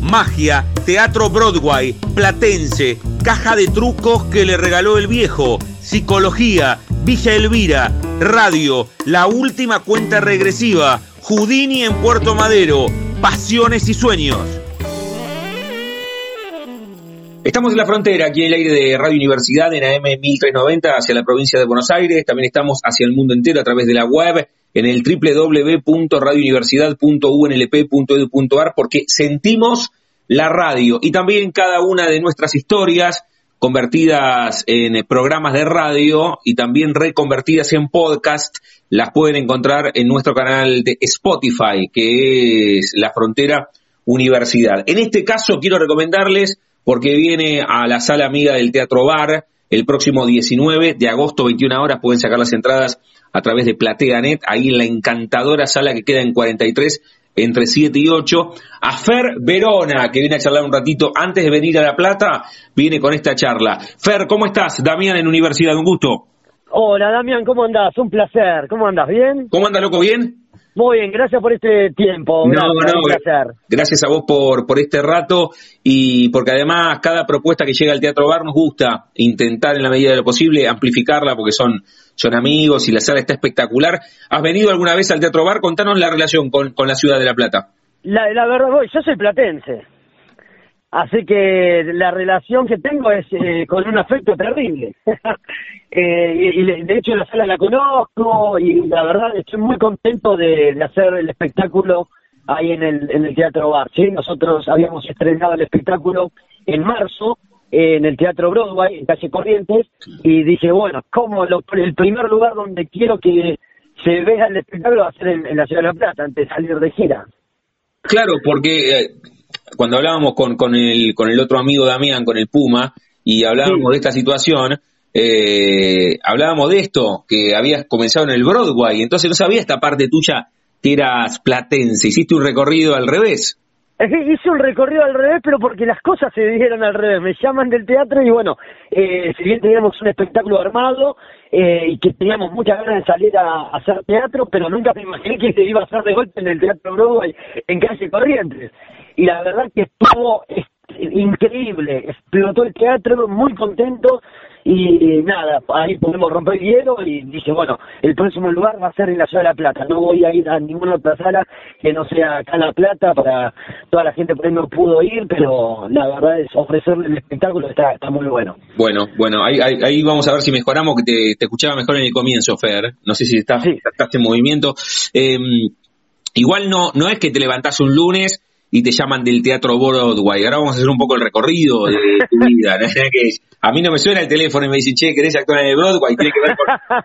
Magia, teatro Broadway, platense, caja de trucos que le regaló el viejo, psicología, Villa Elvira, radio, la última cuenta regresiva, Houdini en Puerto Madero, pasiones y sueños. Estamos en la frontera, aquí en el aire de Radio Universidad, en AM 1390, hacia la provincia de Buenos Aires. También estamos hacia el mundo entero a través de la web, en el www.radiouniversidad.unlp.edu.ar, porque sentimos la radio y también cada una de nuestras historias convertidas en programas de radio y también reconvertidas en podcast, las pueden encontrar en nuestro canal de Spotify, que es La Frontera Universidad. En este caso quiero recomendarles, porque viene a la sala amiga del Teatro Bar el próximo 19 de agosto, 21 horas, pueden sacar las entradas a través de PlateaNet, ahí en la encantadora sala que queda en 43 entre 7 y 8, a Fer Verona, que viene a charlar un ratito antes de venir a La Plata, viene con esta charla. Fer, ¿cómo estás? Damián en Universidad, un gusto. Hola Damián, ¿cómo andás? Un placer. ¿Cómo andás? ¿Bien? ¿Cómo anda, loco? ¿Bien? Muy bien, gracias por este tiempo. No, no, gracias a vos por, por este rato y porque además cada propuesta que llega al Teatro Bar nos gusta intentar en la medida de lo posible amplificarla porque son, son amigos y la sala está espectacular. ¿Has venido alguna vez al Teatro Bar? Contanos la relación con, con la ciudad de La Plata. La, la verdad, yo soy platense. Así que la relación que tengo es eh, con un afecto terrible. eh, y, de hecho la sala la conozco y la verdad estoy muy contento de, hacer el espectáculo ahí en el, en el Teatro Bar. ¿sí? Nosotros habíamos estrenado el espectáculo en marzo en el Teatro Broadway, en Calle Corrientes, y dije, bueno, como el primer lugar donde quiero que se vea el espectáculo va a ser en, la Ciudad de La Plata, antes de salir de gira. Claro, porque eh, cuando hablábamos con, con, el, con el otro amigo Damián, con el Puma, y hablábamos de esta situación, eh, hablábamos de esto, que habías comenzado en el Broadway, entonces no sabía esta parte tuya que eras platense, hiciste un recorrido al revés. Es que hice un recorrido al revés, pero porque las cosas se dieron al revés. Me llaman del teatro y bueno, eh, si bien teníamos un espectáculo armado eh, y que teníamos muchas ganas de salir a, hacer teatro, pero nunca me imaginé que se iba a hacer de golpe en el Teatro Broadway en calle Corrientes y la verdad que estuvo increíble, explotó el teatro, muy contento y nada, ahí podemos romper el hielo y dije, bueno, el próximo lugar va a ser en la Ciudad de La Plata, no voy a ir a ninguna otra sala que no sea acá en La Plata, para toda la gente por ahí no pudo ir, pero la verdad es ofrecerle el espectáculo está, está muy bueno. Bueno, bueno, ahí, ahí, vamos a ver si mejoramos, que te, te, escuchaba mejor en el comienzo, Fer, no sé si estás, sí. estás en movimiento. Eh, igual no, no es que te levantás un lunes y te llaman del Teatro Broadway. Ahora vamos a hacer un poco el recorrido de tu vida. Que a mí no me suena el teléfono y me dicen, che, ¿querés actuar en el Broadway? Tiene que ver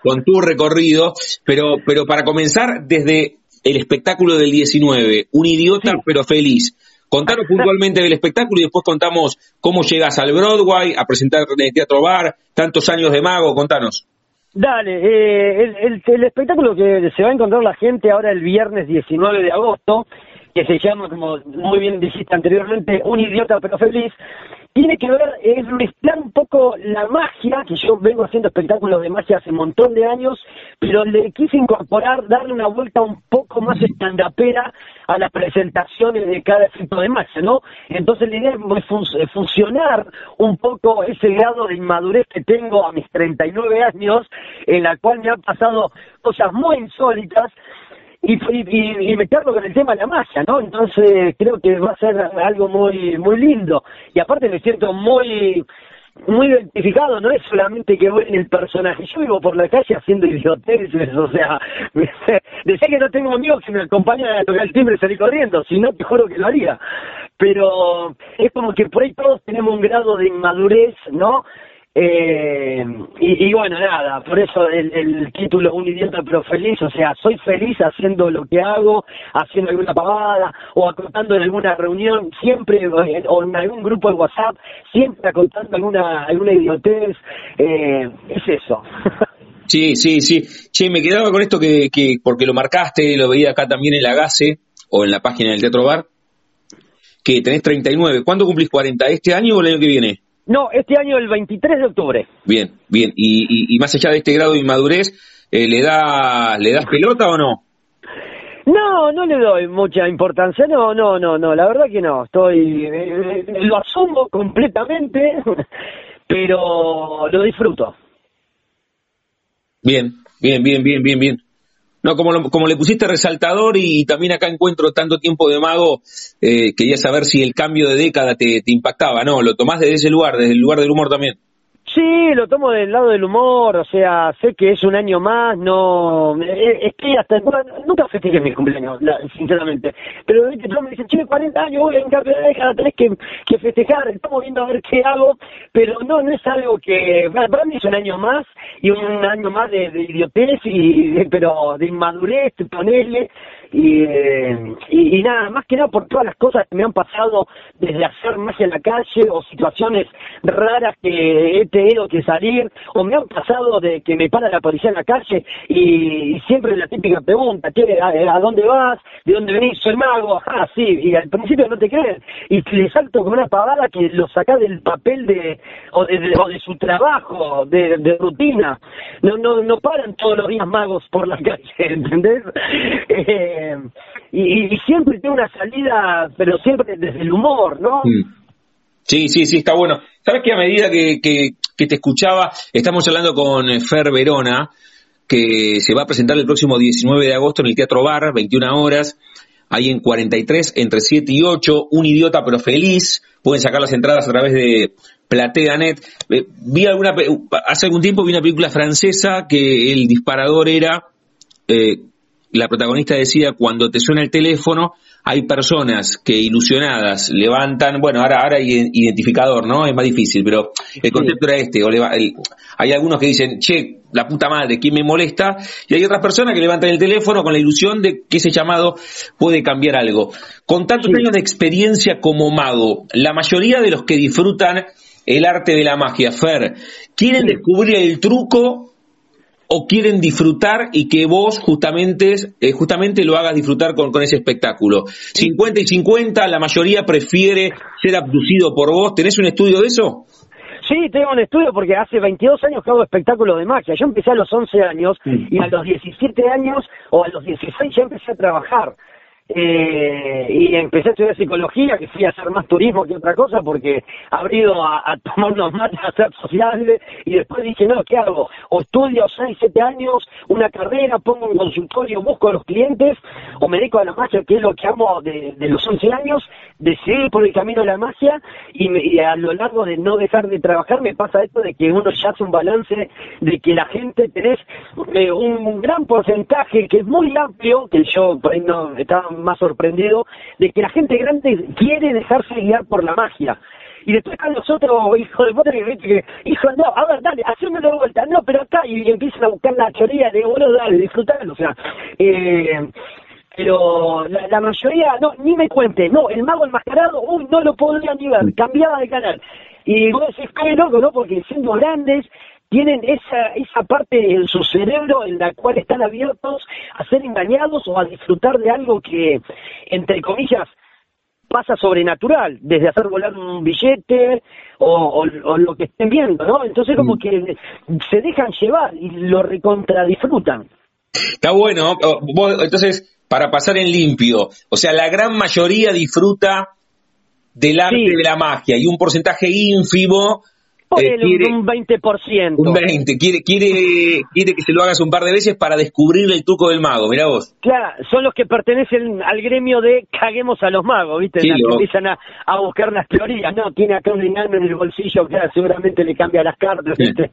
con, tu recorrido. Pero, pero para comenzar, desde el espectáculo del 19, un idiota pero feliz. Contanos puntualmente del espectáculo y después contamos cómo llegas al Broadway a presentar en el Teatro Bar, tantos años de mago, contanos. Dale, eh, el, el espectáculo que se va a encontrar la gente ahora el viernes 19 de agosto que se llama, como muy bien dijiste anteriormente, Un idiota pero feliz, tiene que ver, es mezclar un poco la magia, que yo vengo haciendo espectáculos de magia hace un montón de años, pero le quise incorporar, darle una vuelta un poco más estandapera a las presentaciones de cada efecto de magia, ¿no? Entonces la idea es funcionar un poco ese grado de inmadurez que tengo a mis 39 años, en la cual me han pasado cosas muy insólitas, y, y, y, meterlo con el tema de la magia, ¿no? Entonces creo que va a ser algo muy muy lindo. Y aparte me siento muy muy identificado, no es solamente que voy en el personaje, yo vivo por la calle haciendo idioteces, o sea, decía que no tengo amigos que me acompañan a tocar el timbre y salir corriendo, si no te juro que lo haría. Pero es como que por ahí todos tenemos un grado de inmadurez, ¿no? Eh, y, bueno, nada, por eso el, título Un idiota pero feliz, o sea, soy feliz haciendo lo que hago, haciendo alguna pavada o acotando en alguna reunión, siempre, o en algún grupo de WhatsApp, siempre acotando alguna, alguna idiotez, eh, es eso. Sí, sí, sí. Che, me quedaba con esto que, que, porque lo marcaste, lo veía acá también en la GASE o en la página del Teatro Bar, que tenés 39. ¿Cuándo cumplís 40? ¿Este año o el año que viene? No, este año el 23 de octubre. Bien, bien. Y, y, más allá de este grado de inmadurez, eh, ¿le, da, ¿le das pelota o no? No, no le doy mucha importancia, no, no, no, no, la verdad que no, estoy, eh, eh, lo asumo completamente, pero lo disfruto. Bien, bien, bien, bien, bien, bien. No, como, como le pusiste resaltador y también acá encuentro tanto tiempo de mago, eh, quería saber si el cambio de década te, te impactaba, ¿no? Lo tomás desde ese lugar, desde el lugar del humor también. Sí, lo tomo del lado del humor, o sea, sé que es un año más, no, es que hasta, nunca festejé mi cumpleaños, sinceramente, pero que me dicen, che, 40 años, voy en de década, tenés que, que festejar, estamos viendo a ver qué hago, pero no, no es algo que, para mí es un año más, y un año más de, de idiotez, y, pero de inmadurez, ponele, y, y, y, nada, más que nada por todas las cosas que me han pasado desde hacer magia en la calle o situaciones raras que he tenido que salir o me han pasado de que me para la policía en la calle y, siempre la típica pregunta, a, a, dónde vas? ¿De dónde venís? Soy mago. Ah, sí, y al principio no te creen y le salto con una pavada que lo saca del papel de o de, o de su trabajo, de, de, rutina. No, no, no paran todos los días magos por la calle, ¿entendés? Eh, y, siempre tiene una salida, pero siempre desde el humor, ¿no? Mm. Sí, sí, sí, está bueno. ¿Sabes que a medida que, que, te escuchaba, estamos hablando con Fer Verona, que se va a presentar el próximo 19 de agosto en el Teatro Bar, 21 horas, ahí en 43, entre 7 y 8, un idiota pero feliz, pueden sacar las entradas a través de PlateaNet. Eh, vi alguna, hace algún tiempo vi una película francesa que el disparador era eh, la protagonista decía, cuando te suena el teléfono, hay personas que ilusionadas levantan, bueno, ahora, ahora hay identificador, ¿no? Es más difícil, pero el concepto era este, o hay algunos que dicen, che, la puta madre, ¿quién me molesta? Y hay otras personas que levantan el teléfono con la ilusión de que ese llamado puede cambiar algo. Con tantos años de experiencia como mago, la mayoría de los que disfrutan el arte de la magia, Fer, ¿quieren descubrir el truco o quieren disfrutar y que vos justamente, eh, justamente lo hagas disfrutar con, con ese espectáculo. 50 y 50, la mayoría prefiere ser abducido por vos. ¿Tenés un estudio de eso? Sí, tengo un estudio porque hace 22 años que hago espectáculos de magia. Yo empecé a los 11 años y a los 17 años o a los 16 ya empecé a trabajar. Eh, y empecé a estudiar psicología, que fui a hacer más turismo que otra cosa, porque habría ido a, tomar unos mates, a ser sociales, y después dije, no, ¿qué hago? O estudio 6, 7 años, una carrera, pongo un consultorio, busco a los clientes, o me dedico a la magia, que es lo que amo de, los 11 años, decidí por el camino de la magia, y, a lo largo de no dejar de trabajar me pasa esto de que uno ya hace un balance de que la gente tenés eh, un gran porcentaje que es muy amplio, que yo por ahí no estaba más sorprendido de que la gente grande quiere dejarse guiar por la magia. Y después están los otros hijos de puta que, que hijo, no, a ver, dale, haceme de vuelta, no, pero acá, y, empiezan a buscar la choría de, bueno, dale, disfrutalo, o sea, eh, pero la, mayoría, no, ni me cuente, no, el mago enmascarado, uy, no lo podría ni ver, cambiaba de canal. Y vos decís, qué loco, ¿no? Porque siendo grandes, tienen esa, esa parte en su cerebro en la cual están abiertos a ser engañados o a disfrutar de algo que, entre comillas, pasa sobrenatural, desde hacer volar un billete o, lo que estén viendo, ¿no? Entonces como mm. que se dejan llevar y lo recontradisfrutan. Está bueno, entonces, para pasar en limpio, o sea, la gran mayoría disfruta del arte de la magia y un porcentaje ínfimo eh, un 20%. Un 20%. Quiere, quiere, quiere que se lo hagas un par de veces para descubrir el truco del mago, mira vos. Claro, son los que pertenecen al gremio de caguemos a los magos, ¿viste? que empiezan a, a, buscar las teorías. No, tiene acá un enano en el bolsillo, que seguramente le cambia las cartas, ¿viste?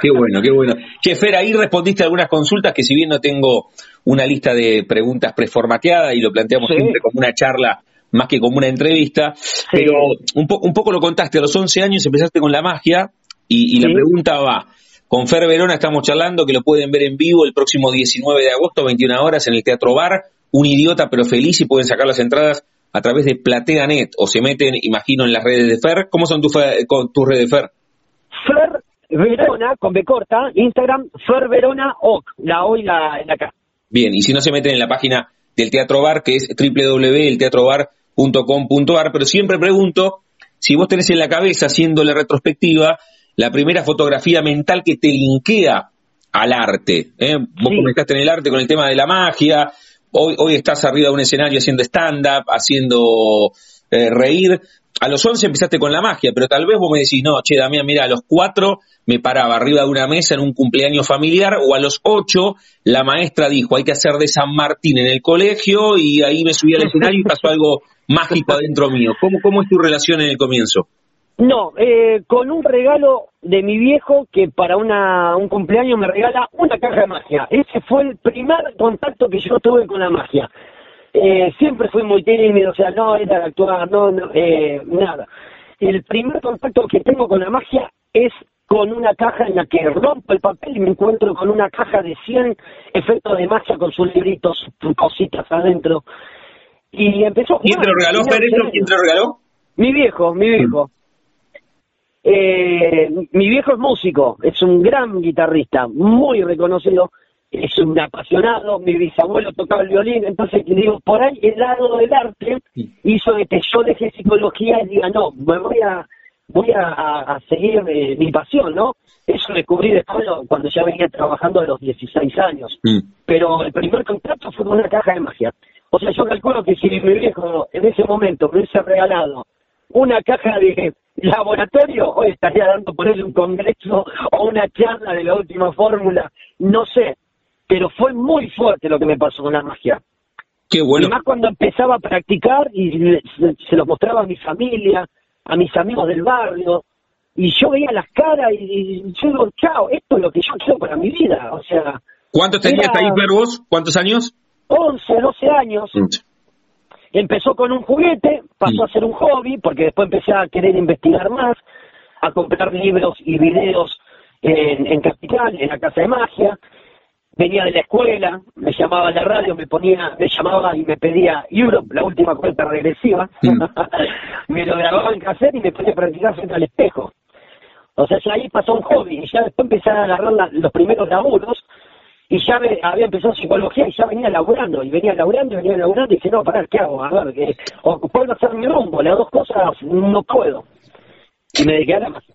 qué bueno, qué bueno. Che, Fer, ahí respondiste algunas consultas que si bien no tengo una lista de preguntas preformateadas y lo planteamos siempre como una charla más que como una entrevista, pero un, un poco lo contaste, a los 11 años empezaste con la magia Y, la pregunta va, con Fer Verona estamos charlando, que lo pueden ver en vivo el próximo 19 de agosto, 21 horas, en el Teatro Bar, un idiota pero feliz, y pueden sacar las entradas a través de PlateaNet, o se meten, imagino, en las redes de Fer. ¿Cómo son tus tus redes, Fer? Fer Verona, con B corta, Instagram, Fer Verona OC, la O y la, la K. Bien, y si no se meten en la página del Teatro Bar, que es www.elteatrobar.com.ar, pero siempre pregunto si vos tenés en la cabeza, haciendo la retrospectiva, la primera fotografía mental que te linkea al arte. ¿eh? Vos comenzaste en el arte con el tema de la magia, hoy, hoy estás arriba de un escenario haciendo stand-up, haciendo eh, reír. A los 11 empezaste con la magia, pero tal vez vos me decís, no, che, Damián, mira, a los 4 me paraba arriba de una mesa en un cumpleaños familiar, o a los 8 la maestra dijo, hay que hacer de San Martín en el colegio, y ahí me subí al escenario y pasó algo mágico adentro mío. ¿Cómo, cómo es tu relación en el comienzo? No, eh, con un regalo de mi viejo que para una, un cumpleaños me regala una caja de magia. Ese fue el primer contacto que yo tuve con la magia. Eh, siempre fui muy tímido, o sea, no era actuar, no, no eh, nada. El primer contacto que tengo con la magia es con una caja en la que rompo el papel y me encuentro con una caja de 100 efectos de magia con sus libritos, cositas adentro. Y empezó ¿Quién te lo regaló, ¿Quién te lo regaló? Mi viejo, mi viejo. Eh, mi viejo es músico, es un gran guitarrista, muy reconocido, es un apasionado, mi bisabuelo tocaba el violín, entonces digo, por ahí el lado del arte hizo que yo dejé psicología y diga, no, me voy a voy a, seguir eh, mi pasión, ¿no? Eso descubrí después cuando ya venía trabajando a los 16 años. Mm. Pero el primer contacto fue con una caja de magia. O sea, yo calculo que si mi viejo en ese momento me hubiese regalado una caja de laboratorio, hoy estaría dando por él un congreso o una charla de la última fórmula, no sé, pero fue muy fuerte lo que me pasó con la magia. Qué bueno. Y más cuando empezaba a practicar y se, lo mostraba a mi familia, a mis amigos del barrio, y yo veía las caras y, yo digo, chao, esto es lo que yo quiero para mi vida, o sea... ¿Cuántos tenías ahí, vos? ¿Cuántos años? 11, 12 años. Empezó con un juguete, pasó a ser un hobby, porque después empecé a querer investigar más, a comprar libros y videos en, en Capital, en la Casa de Magia. Venía de la escuela, me llamaba a la radio, me ponía, me llamaba y me pedía Europe, la última cuenta regresiva. me lo grababa en cassette y me ponía a practicar frente al espejo. O sea, ya ahí pasó un hobby y ya después empecé a agarrar los primeros laburos y ya había empezado psicología y ya venía laburando, y venía laburando, y venía laburando, y dije, no, pará, ¿qué hago? A ver, que, o puedo hacer mi rumbo, las dos cosas no puedo. Y me dediqué a la magia.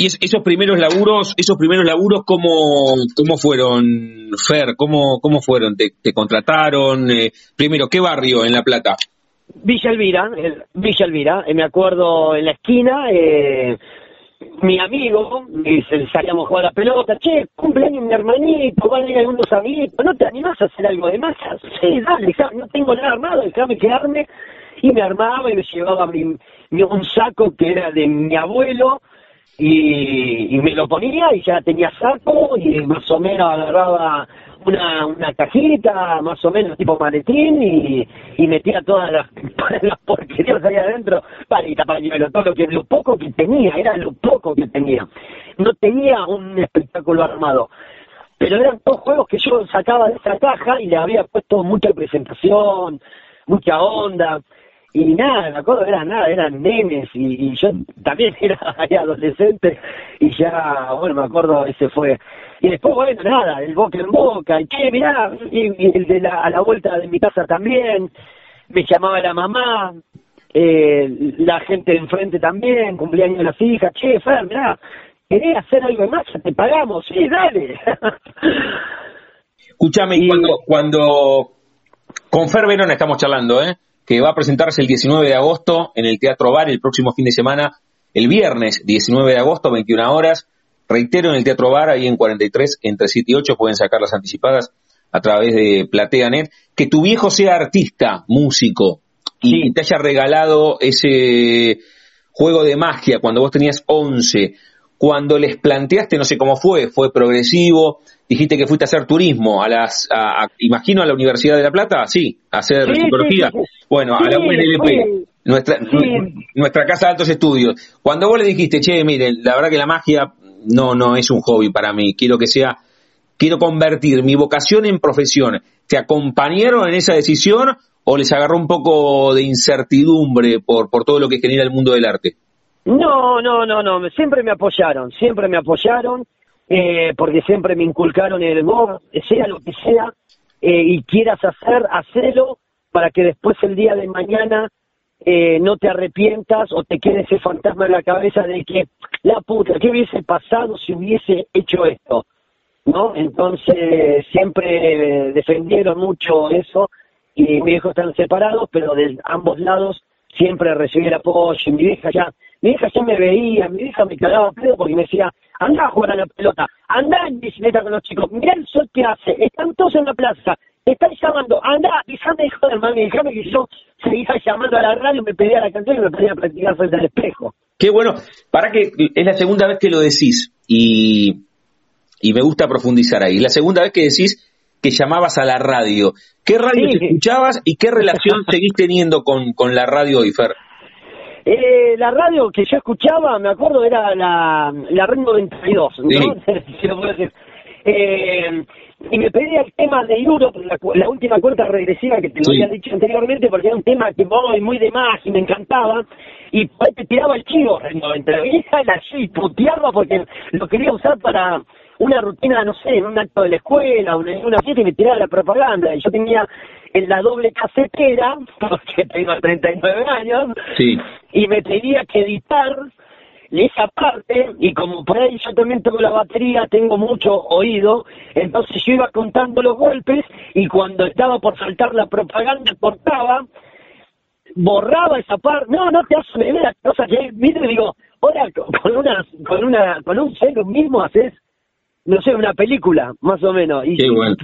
¿Y esos primeros laburos, esos primeros laburos, cómo, cómo fueron, Fer? ¿Cómo, cómo fueron? ¿Te, contrataron? Eh, primero, ¿qué barrio en La Plata? Villa Elvira, Villa Elvira, eh, me acuerdo en la esquina, eh, mi amigo, y salíamos a jugar a la pelota, che, cumpleaños mi hermanito, van a ir algunos amiguitos, ¿no te animás a hacer algo de masa? Sí, dale, no tengo nada armado, déjame quedarme, y me armaba y me llevaba mi, un saco que era de mi abuelo, y, y me lo ponía y ya tenía saco, y más o menos agarraba una, una cajita más o menos tipo maletín y, y metía todas las, las porquerías ahí adentro, palita, pañuelo, todo lo que lo poco que tenía, era lo poco que tenía. No tenía un espectáculo armado. Pero eran todos juegos que yo sacaba de esa caja y le había puesto mucha presentación, mucha onda y nada, me acuerdo, era nada, eran nenes y, yo también era adolescente y ya, bueno, me acuerdo, ese fue. Y después, bueno, nada, el boca en boca, y que, mirá, y, el de la, a la vuelta de mi casa también, me llamaba la mamá, eh, la gente de enfrente también, cumpleaños de las hijas, che, Fer, mirá, ¿querés hacer algo más? Te pagamos, sí, dale. Escúchame, cuando, cuando con Fer Verona estamos charlando, ¿eh? que va a presentarse el 19 de agosto en el Teatro Bar el próximo fin de semana, el viernes 19 de agosto, 21 horas. Reitero, en el Teatro Bar, ahí en 43, entre 7 y 8, pueden sacar las anticipadas a través de PlateaNet. Que tu viejo sea artista, músico, y te haya regalado ese juego de magia cuando vos tenías 11. cuando les planteaste, no sé cómo fue, fue progresivo, dijiste que fuiste a hacer turismo, a las, imagino a la Universidad de La Plata, sí, a hacer psicología, bueno, a la UNLP, nuestra, nuestra casa de altos estudios. Cuando vos le dijiste, che, miren, la verdad que la magia no, no es un hobby para mí, quiero que sea, quiero convertir mi vocación en profesión, ¿te acompañaron en esa decisión o les agarró un poco de incertidumbre por, por todo lo que genera el mundo del arte? No, no, no, no, siempre me apoyaron, siempre me apoyaron, eh, porque siempre me inculcaron el humor, sea lo que sea, eh, y quieras hacer, hacelo para que después el día de mañana eh, no te arrepientas o te quede ese fantasma en la cabeza de que, la puta, ¿qué hubiese pasado si hubiese hecho esto? ¿No? Entonces siempre defendieron mucho eso y mis hijos están separados, pero de ambos lados siempre recibí el apoyo. Mi hija ya mi hija ya me veía, mi hija me cagaba pedo porque me decía, anda a jugar a la pelota, anda en bicicleta con los chicos, mira el sol que hace, están todos en la plaza, te están llamando, anda, hijo de mami, déjame que yo seguía llamando a la radio, me pedía la canción y me pedía practicar frente al espejo. Qué bueno, para que es la segunda vez que lo decís y, y me gusta profundizar ahí, la segunda vez que decís que llamabas a la radio. ¿Qué radio te escuchabas y qué relación seguís teniendo con, con la radio hoy, Fer? Eh, la radio que yo escuchaba, me acuerdo, era la, la Red 92, ¿no? eh, y me pedía el tema de Europe, la, la última cuenta regresiva que te lo había dicho anteriormente, porque era un tema que voy muy de más y me encantaba, y pues te tiraba el chivo Red 92, y era así, puteaba porque lo quería usar para una rutina, no sé, en un acto de la escuela, una, una fiesta y me tiraba la propaganda, y yo tenía en la doble casetera, porque tengo 39 años, y me tenía que editar esa parte, y como por ahí yo también tengo la batería, tengo mucho oído, entonces yo iba contando los golpes, y cuando estaba por saltar la propaganda, cortaba, borraba esa parte, no, no te hace ver las cosas que mire, digo, ahora con una, con una, con un celo mismo haces, no sé, una película, más o menos, y,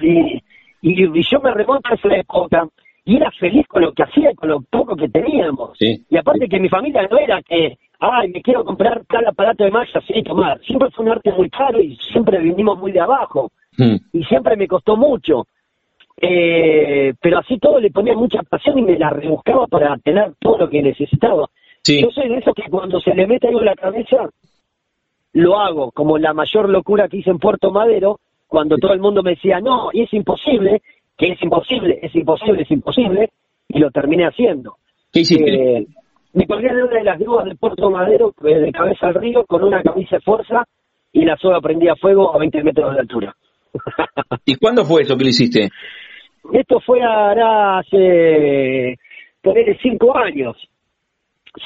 y y, yo me remonto a esa época y era feliz con lo que hacía y con lo poco que teníamos. Y aparte que mi familia no era que, ay, me quiero comprar tal aparato de magia, sí, tomar. Siempre fue un arte muy caro y siempre vinimos muy de abajo. Hmm. Y siempre me costó mucho. Eh, pero así todo le ponía mucha pasión y me la rebuscaba para tener todo lo que necesitaba. Yo soy de esos que cuando se le mete algo en la cabeza, lo hago, como la mayor locura que hice en Puerto Madero, cuando todo el mundo me decía, no, y es imposible, que es imposible, es imposible, es imposible, y lo terminé haciendo. ¿Qué hiciste? Eh, me colgué de una de las grúas de Puerto Madero, eh, de cabeza al río, con una camisa de fuerza, y la soga prendía fuego a 20 metros de altura. ¿Y cuándo fue eso que lo hiciste? Esto fue ahora hace, ponerle cinco años.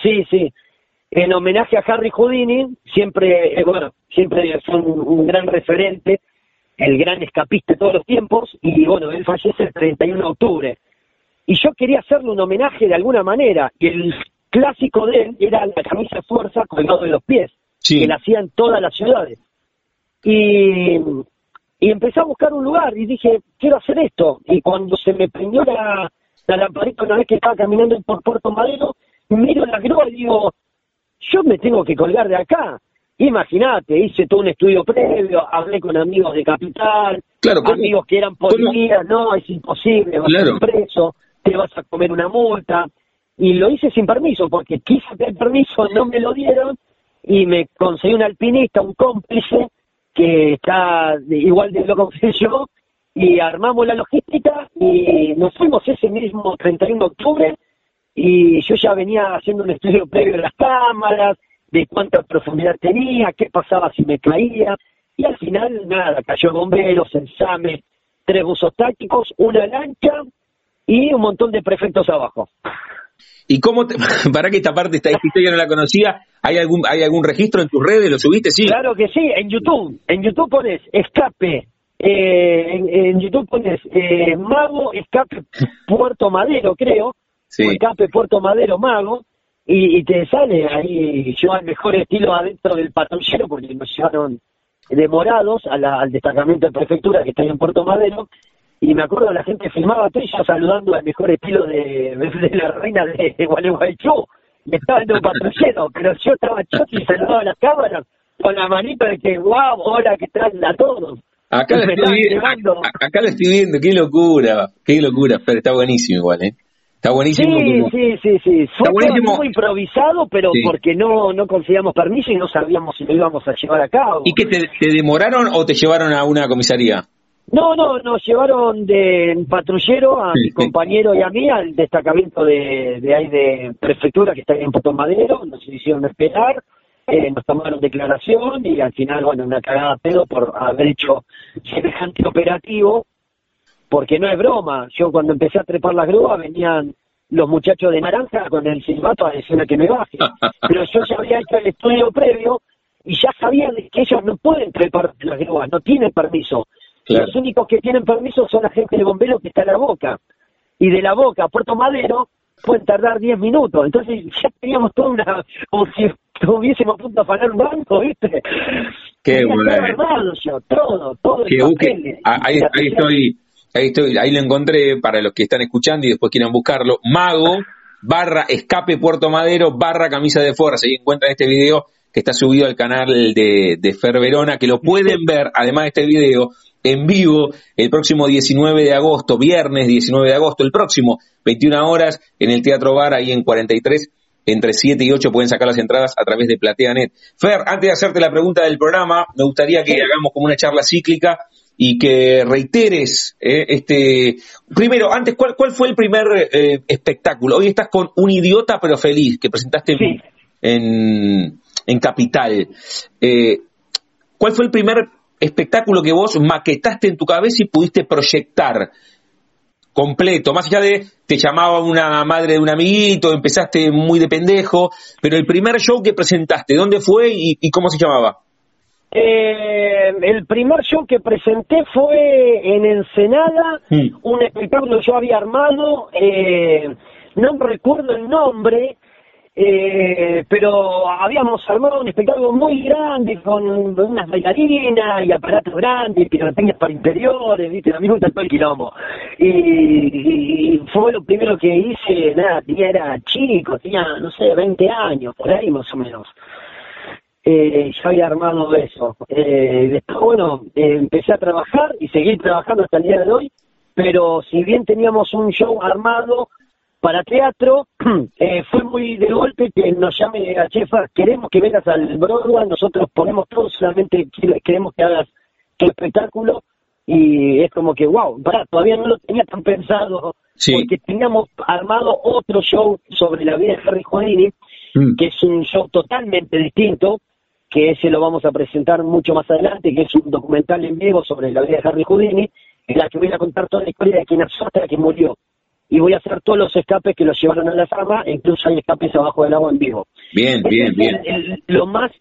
Sí, sí. En homenaje a Harry Houdini, siempre, eh, bueno, siempre fue un gran referente el gran escapista de todos los tiempos, y bueno, él fallece el 31 de octubre. Y yo quería hacerle un homenaje de alguna manera, y el clásico de él era la camisa fuerza colgado de los pies, que la hacían todas las ciudades. Y, y empecé a buscar un lugar y dije, quiero hacer esto. Y cuando se me prendió la, la lamparita una vez que estaba caminando por Puerto Madero, miro la grúa y digo, yo me tengo que colgar de acá. Imagínate, hice todo un estudio previo, hablé con amigos de Capital, amigos que eran policías, no, es imposible, vas a ser preso, te vas a comer una multa. Y lo hice sin permiso, porque quise tener permiso, no me lo dieron, y me conseguí un alpinista, un cómplice, que está igual de loco que yo, y armamos la logística y nos fuimos ese mismo 31 de octubre, y yo ya venía haciendo un estudio previo de las cámaras, de cuánta profundidad tenía, qué pasaba si me caía, y al final nada, cayó bomberos, ensame, tres buzos tácticos, una lancha y un montón de prefectos abajo. ¿Y cómo, te, para que esta parte, esta historia no la conocía, ¿hay algún, ¿hay algún registro en tus redes? ¿Lo subiste? Sí. Claro que sí, en YouTube. En YouTube pones escape. Eh, en, YouTube pones eh, Mago Escape Puerto Madero, creo. Sí. escape Puerto Madero Mago y, te sale ahí yo al mejor estilo adentro del patrullero porque nos llevaron demorados al destacamento de prefectura que está ahí en Puerto Madero y me acuerdo la gente filmaba yo saludando al mejor estilo de, de, la reina de Gualeguaychú y estaba en un patrullero pero yo estaba choque y saludaba a las cámaras con la manita de que, wow, hola, ¿qué tal a todos? Acá lo, estoy viendo, acá lo estoy viendo, qué locura, qué locura, pero está buenísimo igual, ¿eh? Está buenísimo. Sí, sí, sí, sí. Fue muy improvisado, pero porque no, no conseguíamos permiso y no sabíamos si lo íbamos a llevar a cabo. ¿Y qué te, te demoraron o te llevaron a una comisaría? No, no, nos llevaron de patrullero a mi compañero y a mí al destacamento de, de ahí de prefectura que está ahí en Puerto Madero, nos hicieron esperar, eh, nos tomaron declaración y al final, bueno, una cagada pedo por haber hecho semejante operativo, porque no es broma, yo cuando empecé a trepar las grúas venían los muchachos de naranja con el silbato a decirme que me baje, pero yo ya había hecho el estudio previo y ya sabía que ellos no pueden trepar las grúas, no tienen permiso. Los únicos que tienen permiso son la gente de bomberos que está en la boca. Y de la boca a Puerto Madero pueden tardar 10 minutos. Entonces ya teníamos toda una. como si estuviésemos a punto de afanar un banco, ¿viste? Qué bueno. Todo, todo, ahí, estoy. Ahí estoy, ahí lo encontré para los que están escuchando y después quieran buscarlo. Mago barra escape Puerto Madero barra camisa de fuerza. Ahí encuentran este video que está subido al canal de, de Fer Verona, que lo pueden ver, además de este video, en vivo el próximo 19 de agosto, viernes 19 de agosto, el próximo 21 horas en el Teatro Bar, ahí en 43, entre 7 y 8 pueden sacar las entradas a través de PlateaNet. Fer, antes de hacerte la pregunta del programa, me gustaría que hagamos como una charla cíclica y que reiteres eh, este... Primero, antes, ¿cuál, cuál fue el primer eh, espectáculo? Hoy estás con Un Idiota pero Feliz, que presentaste en, en, Capital. Eh, ¿Cuál fue el primer espectáculo que vos maquetaste en tu cabeza y pudiste proyectar completo, más allá de te llamaba una madre de un amiguito, empezaste muy de pendejo, pero el primer show que presentaste, ¿dónde fue y, cómo se llamaba? Eh, el primer show que presenté fue en Ensenada, mm. un espectáculo que yo había armado, eh, no recuerdo el nombre, eh, pero habíamos armado un espectáculo muy grande con unas bailarinas y aparatos grandes, y pirotecnias para interiores, ¿viste? Lo mismo todo el quilombo. Y, fue lo primero que hice, nada, era chico, tenía, no sé, 20 años, por ahí más o menos. Eh, yo había armado eso. Eh, después, bueno, eh, empecé a trabajar y seguí trabajando hasta el día de hoy, pero si bien teníamos un show armado, para teatro eh, fue muy de golpe que nos llame a Chefa, queremos que vengas al Broadway, nosotros ponemos todo, solamente queremos que hagas tu espectáculo y es como que, wow, todavía no lo tenía tan pensado, porque teníamos armado otro show sobre la vida de Harry Houdini, mm. que es un show totalmente distinto, que ese lo vamos a presentar mucho más adelante, que es un documental en vivo sobre la vida de Harry Houdini, en la que voy a contar toda la historia de quien asusta que murió y voy a hacer todos los escapes que los llevaron a la fama, incluso hay escapes abajo del agua en vivo. Bien, bien, bien. lo más,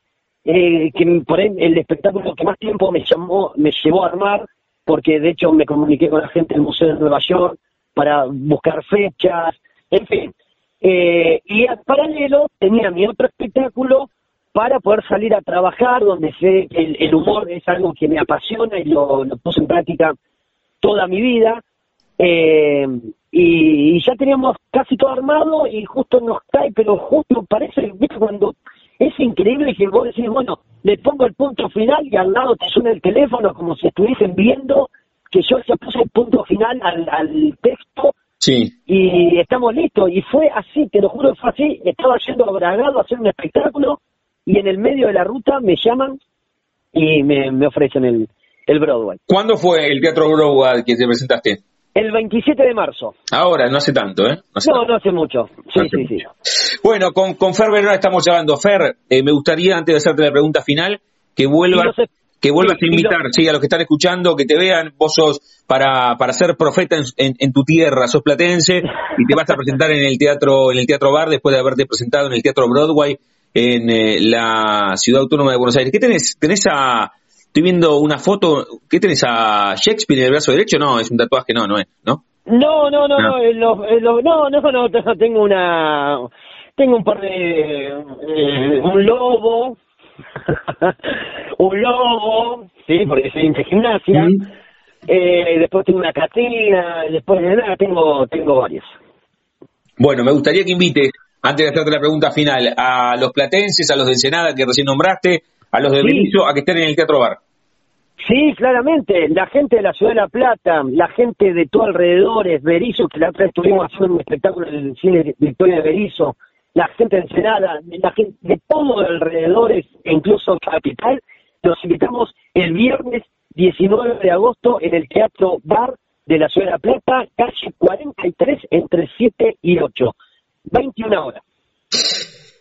eh, que por ahí, el espectáculo que más tiempo me llamó, me llevó a armar, porque de hecho me comuniqué con la gente del Museo de Nueva York para buscar fechas, en fin. Eh, y al paralelo tenía mi otro espectáculo para poder salir a trabajar, donde sé que el, humor es algo que me apasiona y lo, lo puse en práctica toda mi vida. Eh, y, ya teníamos casi todo armado y justo nos cae, pero justo parece, ¿viste? Cuando es increíble que vos decís, bueno, le pongo el punto final y al lado te suena el teléfono como si estuviesen viendo que yo ya puse el punto final al, al texto sí. y estamos listos. Y fue así, te lo juro, fue así. Estaba yendo a Bragado a hacer un espectáculo y en el medio de la ruta me llaman y me, me ofrecen el, el Broadway. ¿Cuándo fue el Teatro Broadway que te presentaste? El 27 de marzo. Ahora, no hace tanto, ¿eh? No, no, hace mucho. Sí, sí, sí. Bueno, con, con Fer Verona estamos llamando. Fer, eh, me gustaría, antes de hacerte la pregunta final, que vuelvas, que vuelvas a invitar, sí, a los que están escuchando, que te vean. Vos sos para, para ser profeta en, en, tu tierra, sos platense y te vas a presentar en el teatro, en el teatro Bar después de haberte presentado en el teatro Broadway en eh, la ciudad autónoma de Buenos Aires. ¿Qué tenés? ¿Tenés a Estoy viendo una foto. ¿Qué tenés a Shakespeare en el brazo derecho? No, es un tatuaje, no, no es, ¿no? No, no, no, no, no, no, no, no, tengo una. Tengo un par de. Eh, un lobo. un lobo, sí, porque soy de gimnasia. Eh, después tengo una catina, después de nada tengo, tengo varios. Bueno, me gustaría que invites, antes de hacerte la pregunta final, a los platenses, a los de Ensenada que recién nombraste, a los de Berizo a que estén en el Teatro Bar. Sí, claramente, la gente de la Ciudad de La Plata, la gente de todo alrededores, Berizo, que la otra vez estuvimos haciendo un espectáculo en el cine Victoria de Berizo, la gente de Ensenada, la gente de todo alrededores, incluso Capital, los invitamos el viernes 19 de agosto en el Teatro Bar de la Ciudad de La Plata, calle 43, entre 7 y 8, 21 horas.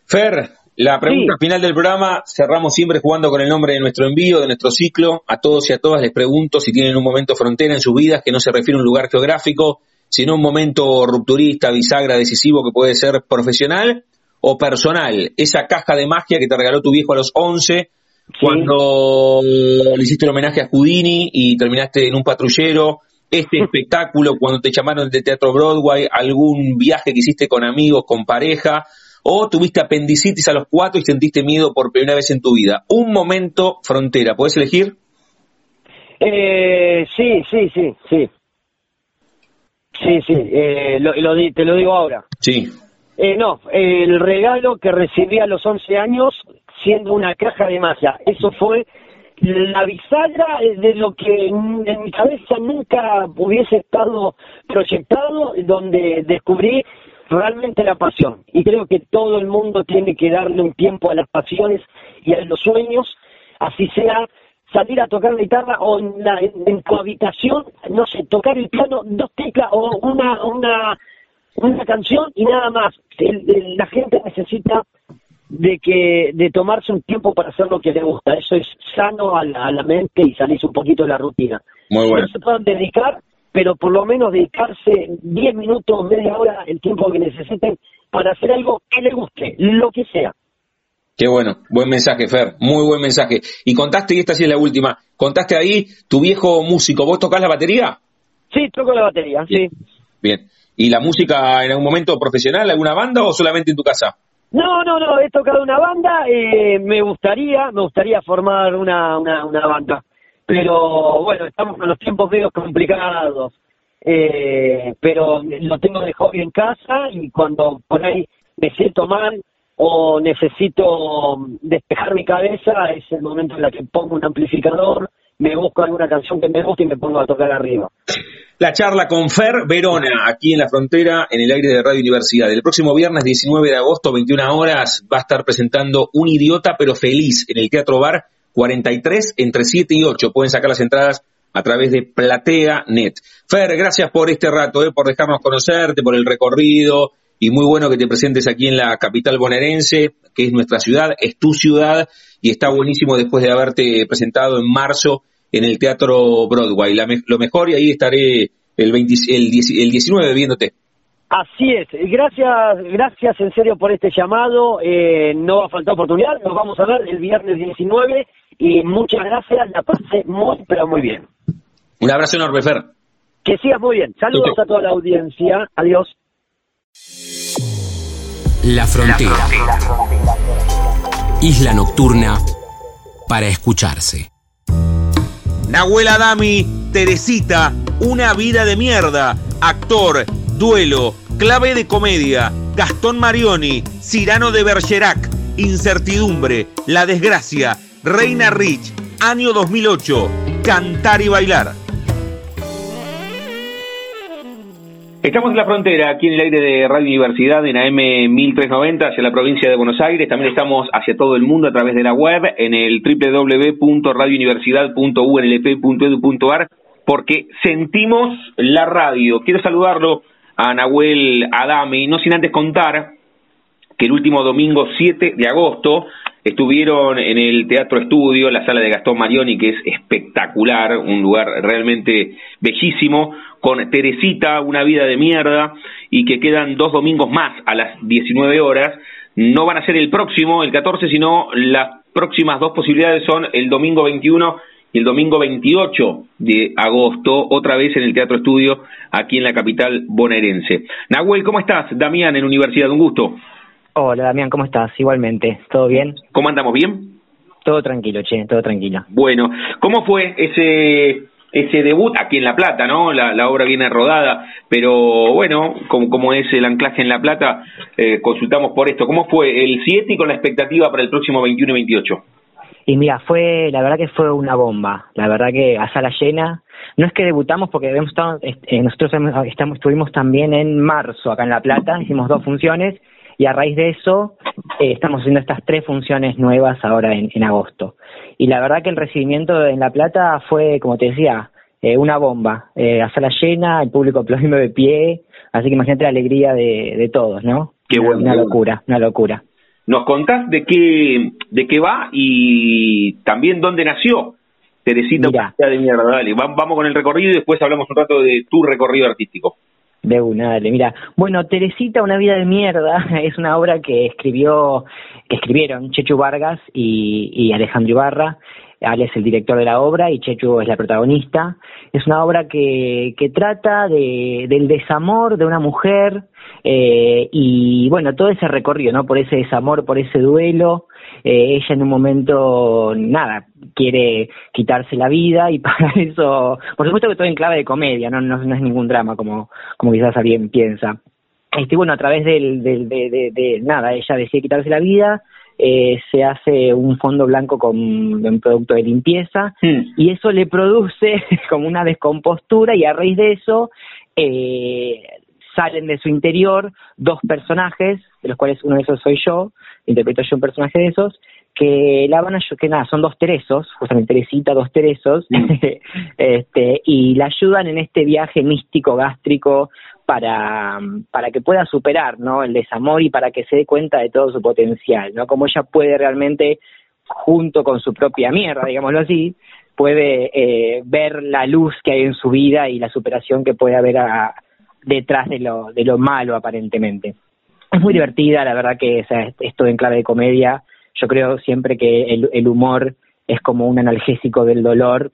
Fer, la pregunta final del programa, cerramos siempre jugando con el nombre de nuestro envío, de nuestro ciclo. A todos y a todas les pregunto si tienen un momento frontera en sus vidas que no se refiere a un lugar geográfico, sino un momento rupturista, bisagra, decisivo que puede ser profesional o personal. Esa caja de magia que te regaló tu viejo a los 11 cuando le hiciste el homenaje a Houdini y terminaste en un patrullero. Este espectáculo, cuando te llamaron de Teatro Broadway, algún viaje que hiciste con amigos, con pareja, o tuviste apendicitis a los cuatro y sentiste miedo por primera vez en tu vida. Un momento frontera, ¿puedes elegir? Eh, sí, sí, sí, sí. Sí, sí, eh, lo, te lo digo ahora. Sí. Eh, no, el regalo que recibí a los 11 años siendo una caja de magia. Eso fue la bisagra de lo que en mi cabeza nunca hubiese estado proyectado, donde descubrí realmente la pasión. Y creo que todo el mundo tiene que darle un tiempo a las pasiones y a los sueños, así sea salir a tocar la guitarra o en, la, en, tu habitación, no sé, tocar el piano, dos teclas o una, una, una canción y nada más. la gente necesita de que de tomarse un tiempo para hacer lo que le gusta. Eso es sano a la, mente y salirse un poquito de la rutina. Muy bueno. se puedan dedicar pero por lo menos dedicarse 10 minutos, media hora, el tiempo que necesiten para hacer algo que les guste, lo que sea. Qué bueno, buen mensaje, Fer, muy buen mensaje. Y contaste, y esta sí es la última, contaste ahí tu viejo músico, ¿vos tocás la batería? Sí, toco la batería, sí. Bien. ¿Y la música en algún momento profesional, alguna banda o solamente en tu casa? No, no, no, he tocado una banda, eh, me gustaría, me gustaría formar una, una, una banda pero bueno, estamos con los tiempos medio complicados. Eh, pero lo tengo de hobby en casa y cuando por ahí me siento mal o necesito despejar mi cabeza, es el momento en el que pongo un amplificador, me busco alguna canción que me guste y me pongo a tocar arriba. La charla con Fer Verona, aquí en la frontera, en el aire de Radio Universidad. El próximo viernes 19 de agosto, 21 horas, va a estar presentando Un Idiota pero Feliz en el Teatro Bar 43 entre 7 y 8. Pueden sacar las entradas a través de PlateaNet. Fer, gracias por este rato, eh, por dejarnos conocerte, por el recorrido y muy bueno que te presentes aquí en la capital bonaerense, que es nuestra ciudad, es tu ciudad y está buenísimo después de haberte presentado en marzo en el Teatro Broadway. lo mejor y ahí estaré el, el 19 viéndote. Así es, gracias, gracias en serio por este llamado, eh, no va a faltar oportunidad, nos vamos a ver el viernes 19 y muchas gracias, la pasé muy, pero muy bien. Un abrazo enorme, Fer. Que sigas muy bien. Saludos a toda la audiencia. Adiós. La frontera. Isla nocturna para escucharse. Nahuel Adami, Teresita, Una vida de mierda, actor, duelo, clave de comedia, Gastón Marioni, Cirano de Bergerac, Incertidumbre, La desgracia, Reina Rich, año 2008, Cantar y bailar. Estamos en la frontera, aquí en el aire de Radio Universidad, en AM 1390, hacia la provincia de Buenos Aires. También estamos hacia todo el mundo a través de la web, en el www.radiouniversidad.unlp.edu.ar, porque sentimos la radio. Quiero saludarlo a Nahuel Adami, no sin antes contar que el último domingo 7 de agosto Estuvieron en el Teatro Estudio, la sala de Gastón Marioni, que es espectacular, un lugar realmente bellísimo, con Teresita, Una vida de mierda, y que quedan dos domingos más a las 19 horas. No van a ser el próximo, el 14, sino las próximas dos posibilidades son el domingo 21 y el domingo 28 de agosto, otra vez en el Teatro Estudio, aquí en la capital bonaerense. Nahuel, ¿cómo estás? Damián, en Universidad, un gusto. Hola Damián, ¿cómo estás? Igualmente, ¿todo bien? ¿Cómo andamos? ¿Bien? Todo tranquilo, che, todo tranquilo. Bueno, ¿cómo fue ese ese debut aquí en La Plata, ¿no? La, obra viene rodada, pero bueno, como, como es el anclaje en La Plata, eh, consultamos por esto. ¿Cómo fue el 7 y con la expectativa para el próximo 21 y 28? Y mira, fue, la verdad que fue una bomba, la verdad que a sala llena, no es que debutamos porque hemos estado, eh, nosotros estamos, estuvimos también en marzo acá en La Plata, hicimos dos funciones y a raíz de eso eh, estamos haciendo estas tres funciones nuevas ahora en, en, agosto. Y la verdad que el recibimiento en La Plata fue, como te decía, eh, una bomba, eh, a sala llena, el público aplaudiendo de pie, así que imagínate la alegría de, de todos, ¿no? Qué bueno. Una locura, una locura. ¿Nos contás de qué, de qué va y también dónde nació Teresita de mierda? Dale, vamos con el recorrido y después hablamos un rato de tu recorrido artístico. De una, dale. Mira, bueno, Teresita, una vida de mierda, es una obra que escribió, que escribieron Chechu Vargas y, y Alejandro Ibarra. Ale es el director de la obra y Chechu es la protagonista. Es una obra que, que trata de, del desamor de una mujer eh, y, bueno, todo ese recorrido, ¿no? Por ese desamor, por ese duelo. Eh, ella en un momento, nada, quiere quitarse la vida y para eso, por supuesto que todo en clave de comedia, no, no, es ningún drama como, como quizás alguien piensa. Este, bueno, a través del, del de, de, de, nada, ella decide quitarse la vida, eh, se hace un fondo blanco con un producto de limpieza mm. y eso le produce como una descompostura y a raíz de eso eh, salen de su interior dos personajes, de los cuales uno de esos soy yo, interpreto yo un personaje de esos, que la van a que nada, son dos Teresos, justamente Teresita, dos Teresos, Mm. este, y la ayudan en este viaje místico, gástrico, para, para que pueda superar ¿no? el desamor y para que se dé cuenta de todo su potencial, ¿no? Como ella puede realmente, junto con su propia mierda, digámoslo así, puede eh, ver la luz que hay en su vida y la superación que puede haber a, detrás de lo, de lo malo aparentemente. Es muy divertida, la verdad que o sea, esto en clave de comedia, yo creo siempre que el, humor es como un analgésico del dolor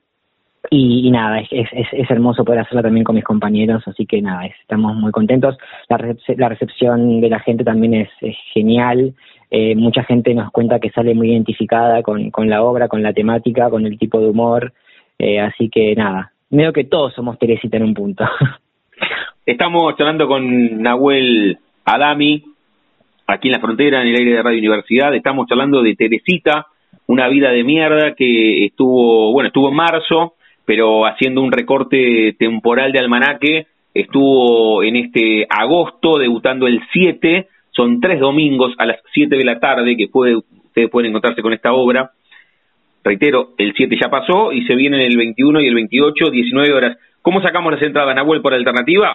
y, y nada, es, es, hermoso poder hacerlo también con mis compañeros, así que nada, estamos muy contentos. La, recep la recepción de la gente también es, genial, eh, mucha gente nos cuenta que sale muy identificada con, con la obra, con la temática, con el tipo de humor, eh, así que nada, veo que todos somos Teresita en un punto. Estamos charlando con Nahuel Adami, aquí en la frontera, en el aire de Radio Universidad. Estamos hablando de Teresita, una vida de mierda que estuvo, bueno, estuvo en marzo, pero haciendo un recorte temporal de almanaque, estuvo en este agosto, debutando el 7, son tres domingos a las 7 de la tarde que puede, ustedes pueden encontrarse con esta obra. Reitero, el 7 ya pasó y se vienen el 21 y el 28, 19 horas. ¿Cómo sacamos las entradas, Nahuel, por alternativa?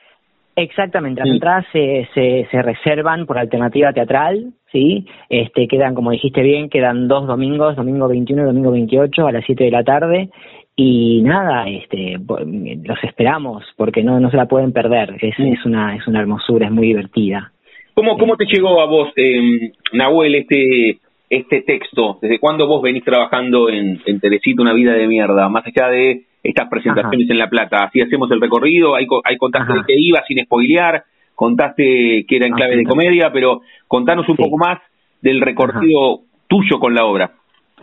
Exactamente, las sí. entradas se, se, se, reservan por alternativa teatral, ¿sí? Este, quedan, como dijiste bien, quedan dos domingos, domingo 21 y domingo 28 a las 7 de la tarde. Y nada, este, los esperamos porque no, no se la pueden perder. Es, sí. es, una, es una hermosura, es muy divertida. ¿Cómo, cómo te llegó a vos, eh, Nahuel, este, este texto? ¿Desde cuándo vos venís trabajando en, en Teresita, una vida de mierda? Más allá de estas presentaciones Ajá. en La Plata. Así hacemos el recorrido, ahí, ahí contaste Ajá. de qué iba sin spoilear, contaste que era en clave Ajá. de comedia, pero contanos un sí. poco más del recorrido tuyo con la obra.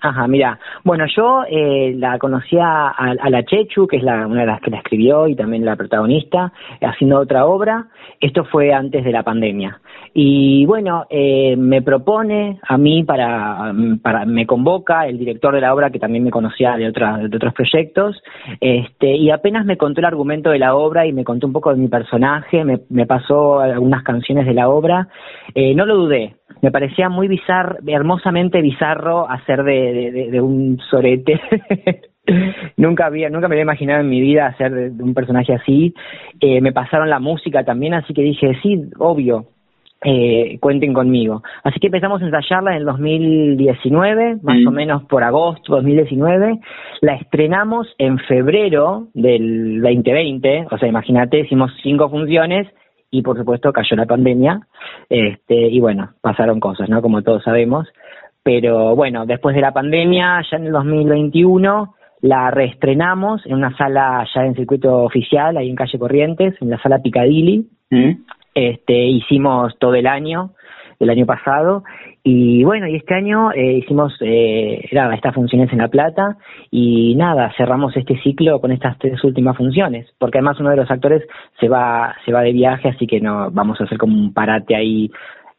Ajá, mira, bueno, yo eh, la conocía a, a, la Chechu, que es la, una de las que la escribió y también la protagonista, haciendo otra obra. Esto fue antes de la pandemia. Y bueno, eh, me propone a mí para, para, me convoca el director de la obra, que también me conocía de, otra, de otros proyectos, este, y apenas me contó el argumento de la obra y me contó un poco de mi personaje, me, pasó algunas canciones de la obra, eh, no lo dudé, me parecía muy bizarro, hermosamente bizarro hacer de, de, de un sorete. nunca había, nunca me había imaginado en mi vida hacer de, de un personaje así. Eh, me pasaron la música también, así que dije, sí, obvio, eh, cuenten conmigo. Así que empezamos a ensayarla en el 2019, más mm. o menos por agosto 2019. La estrenamos en febrero del 2020, o sea, imagínate, hicimos cinco funciones y por supuesto cayó la pandemia este y bueno pasaron cosas no como todos sabemos. Pero bueno después de la pandemia ya en el 2021 la reestrenamos en una sala ya en circuito oficial ahí en calle Corrientes en la sala Picadilly ¿Mm? este hicimos todo el año el año pasado y bueno y este año eh, hicimos eh, nada, estas funciones en La Plata y nada cerramos este ciclo con estas tres últimas funciones porque además uno de los actores se va se va de viaje así que no vamos a hacer como un parate ahí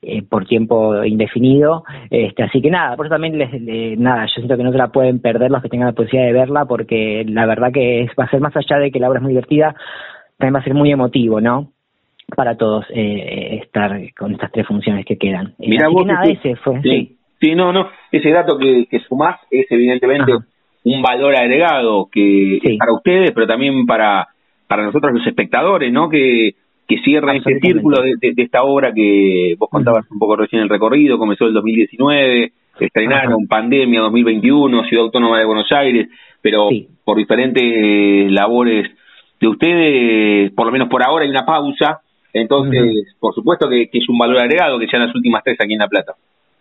eh, por tiempo indefinido. Este, así que nada, por eso también les, nada, yo siento que no se la pueden perder los que tengan la posibilidad de verla, porque la verdad que es, va a ser más allá de que la obra es muy divertida, también va a ser muy emotivo, ¿no? Para todos eh, estar con estas tres funciones que quedan. Mira, vos, nada, ese fue. Sí. sí. no, no, ese dato que, que sumás es evidentemente un valor agregado que para ustedes, pero también para, para nosotros los espectadores, ¿no? Que que cierra ese círculo de, esta obra que vos contabas un poco recién el recorrido, comenzó el 2019, estrenaron pandemia 2021, Ciudad Autónoma de Buenos Aires, pero por diferentes labores de ustedes, por lo menos por ahora hay una pausa, entonces por supuesto que, que, es un valor agregado que sean las últimas tres aquí en La Plata.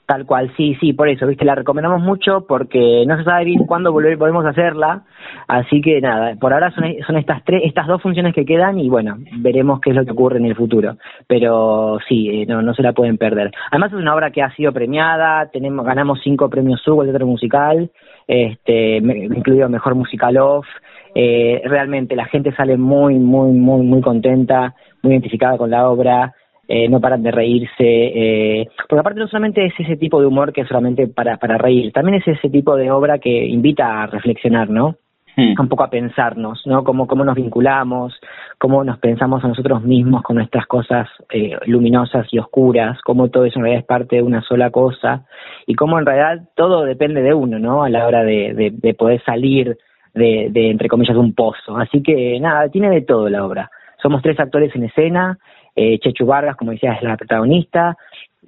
Tal cual, sí, sí, por eso, viste, la recomendamos mucho porque no se sabe bien cuándo volver, podemos hacerla, así que nada, por ahora son, son estas tres, estas dos funciones que quedan y bueno, veremos qué es lo que ocurre en el futuro, pero sí, eh, no, no se la pueden perder. Además es una obra que ha sido premiada, tenemos, ganamos cinco premios Hugo, el teatro musical, este, incluido Mejor Musical Off, eh, realmente la gente sale muy, muy, muy, muy contenta, muy identificada con la obra, eh, no paran de reírse, eh, porque aparte no solamente es ese tipo de humor que es solamente para, para reír, también es ese tipo de obra que invita a reflexionar, ¿no? Hmm. Un poco a pensarnos, ¿no? Cómo, cómo nos vinculamos, cómo nos pensamos a nosotros mismos con nuestras cosas eh, luminosas y oscuras, cómo todo eso en realidad es parte de una sola cosa y cómo en realidad todo depende de uno, ¿no? A la hora de, de, poder salir de, de, entre comillas, un pozo. Así que nada, tiene de todo la obra. Somos tres actores en escena, eh, Chechu Vargas, como decía, es la protagonista.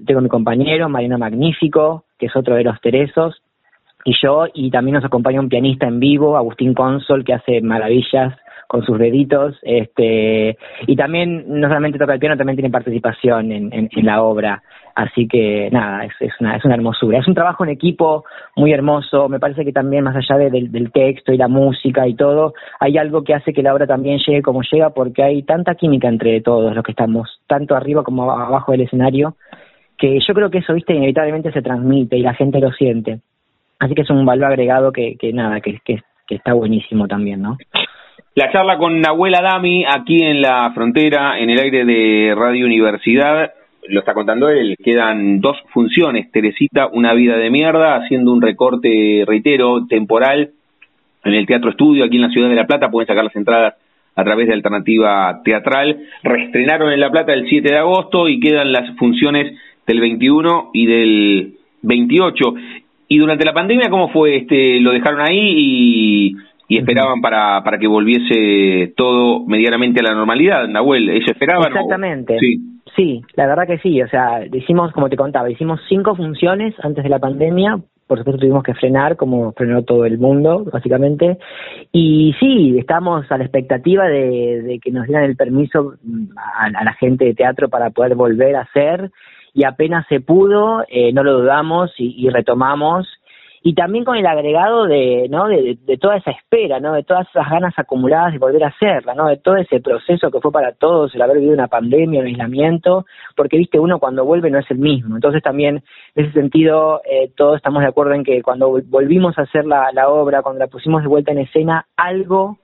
Tengo mi compañero, Mariana Magnífico, que es otro de los Teresos. Y yo, y también nos acompaña un pianista en vivo, Agustín Consol, que hace maravillas con sus deditos. Este, y también, no solamente toca el piano, también tiene participación en, en la obra. Así que nada, es, es, una, es una hermosura. Es un trabajo en equipo muy hermoso. Me parece que también más allá del, del texto y la música y todo, hay algo que hace que la obra también llegue como llega porque hay tanta química entre todos los que estamos, tanto arriba como abajo del escenario, que yo creo que eso, viste, inevitablemente se transmite y la gente lo siente. Así que es un valor agregado que, que nada, que, que, que está buenísimo también, ¿no? La charla con Nahuel Adami aquí en la frontera, en el aire de Radio Universidad lo está contando él, quedan dos funciones, Teresita, Una vida de mierda, haciendo un recorte, reitero, temporal en el Teatro Estudio, aquí en la Ciudad de La Plata, pueden sacar las entradas a través de Alternativa Teatral, reestrenaron en La Plata el 7 de agosto y quedan las funciones del 21 y del 28. Y durante la pandemia, ¿cómo fue? este ¿Lo dejaron ahí y, y esperaban para, para que volviese todo medianamente a la normalidad, Nahuel? ¿Eso esperaban? Exactamente. Sí. Sí, la verdad que sí. O sea, hicimos, como te contaba, hicimos cinco funciones antes de la pandemia. Por supuesto tuvimos que frenar, como frenó todo el mundo, básicamente. Y sí, estamos a la expectativa de, que nos dieran el permiso a, la gente de teatro para poder volver a hacer. Y apenas se pudo, eh, no lo dudamos y retomamos y también con el agregado de, ¿no? De, toda esa espera, ¿no? De todas esas ganas acumuladas de volver a hacerla, ¿no? De todo ese proceso que fue para todos el haber vivido una pandemia, un aislamiento, porque, viste, uno cuando vuelve no es el mismo. Entonces también, en ese sentido, eh, todos estamos de acuerdo en que cuando volvimos a hacer la, la obra, cuando la pusimos de vuelta en escena, algo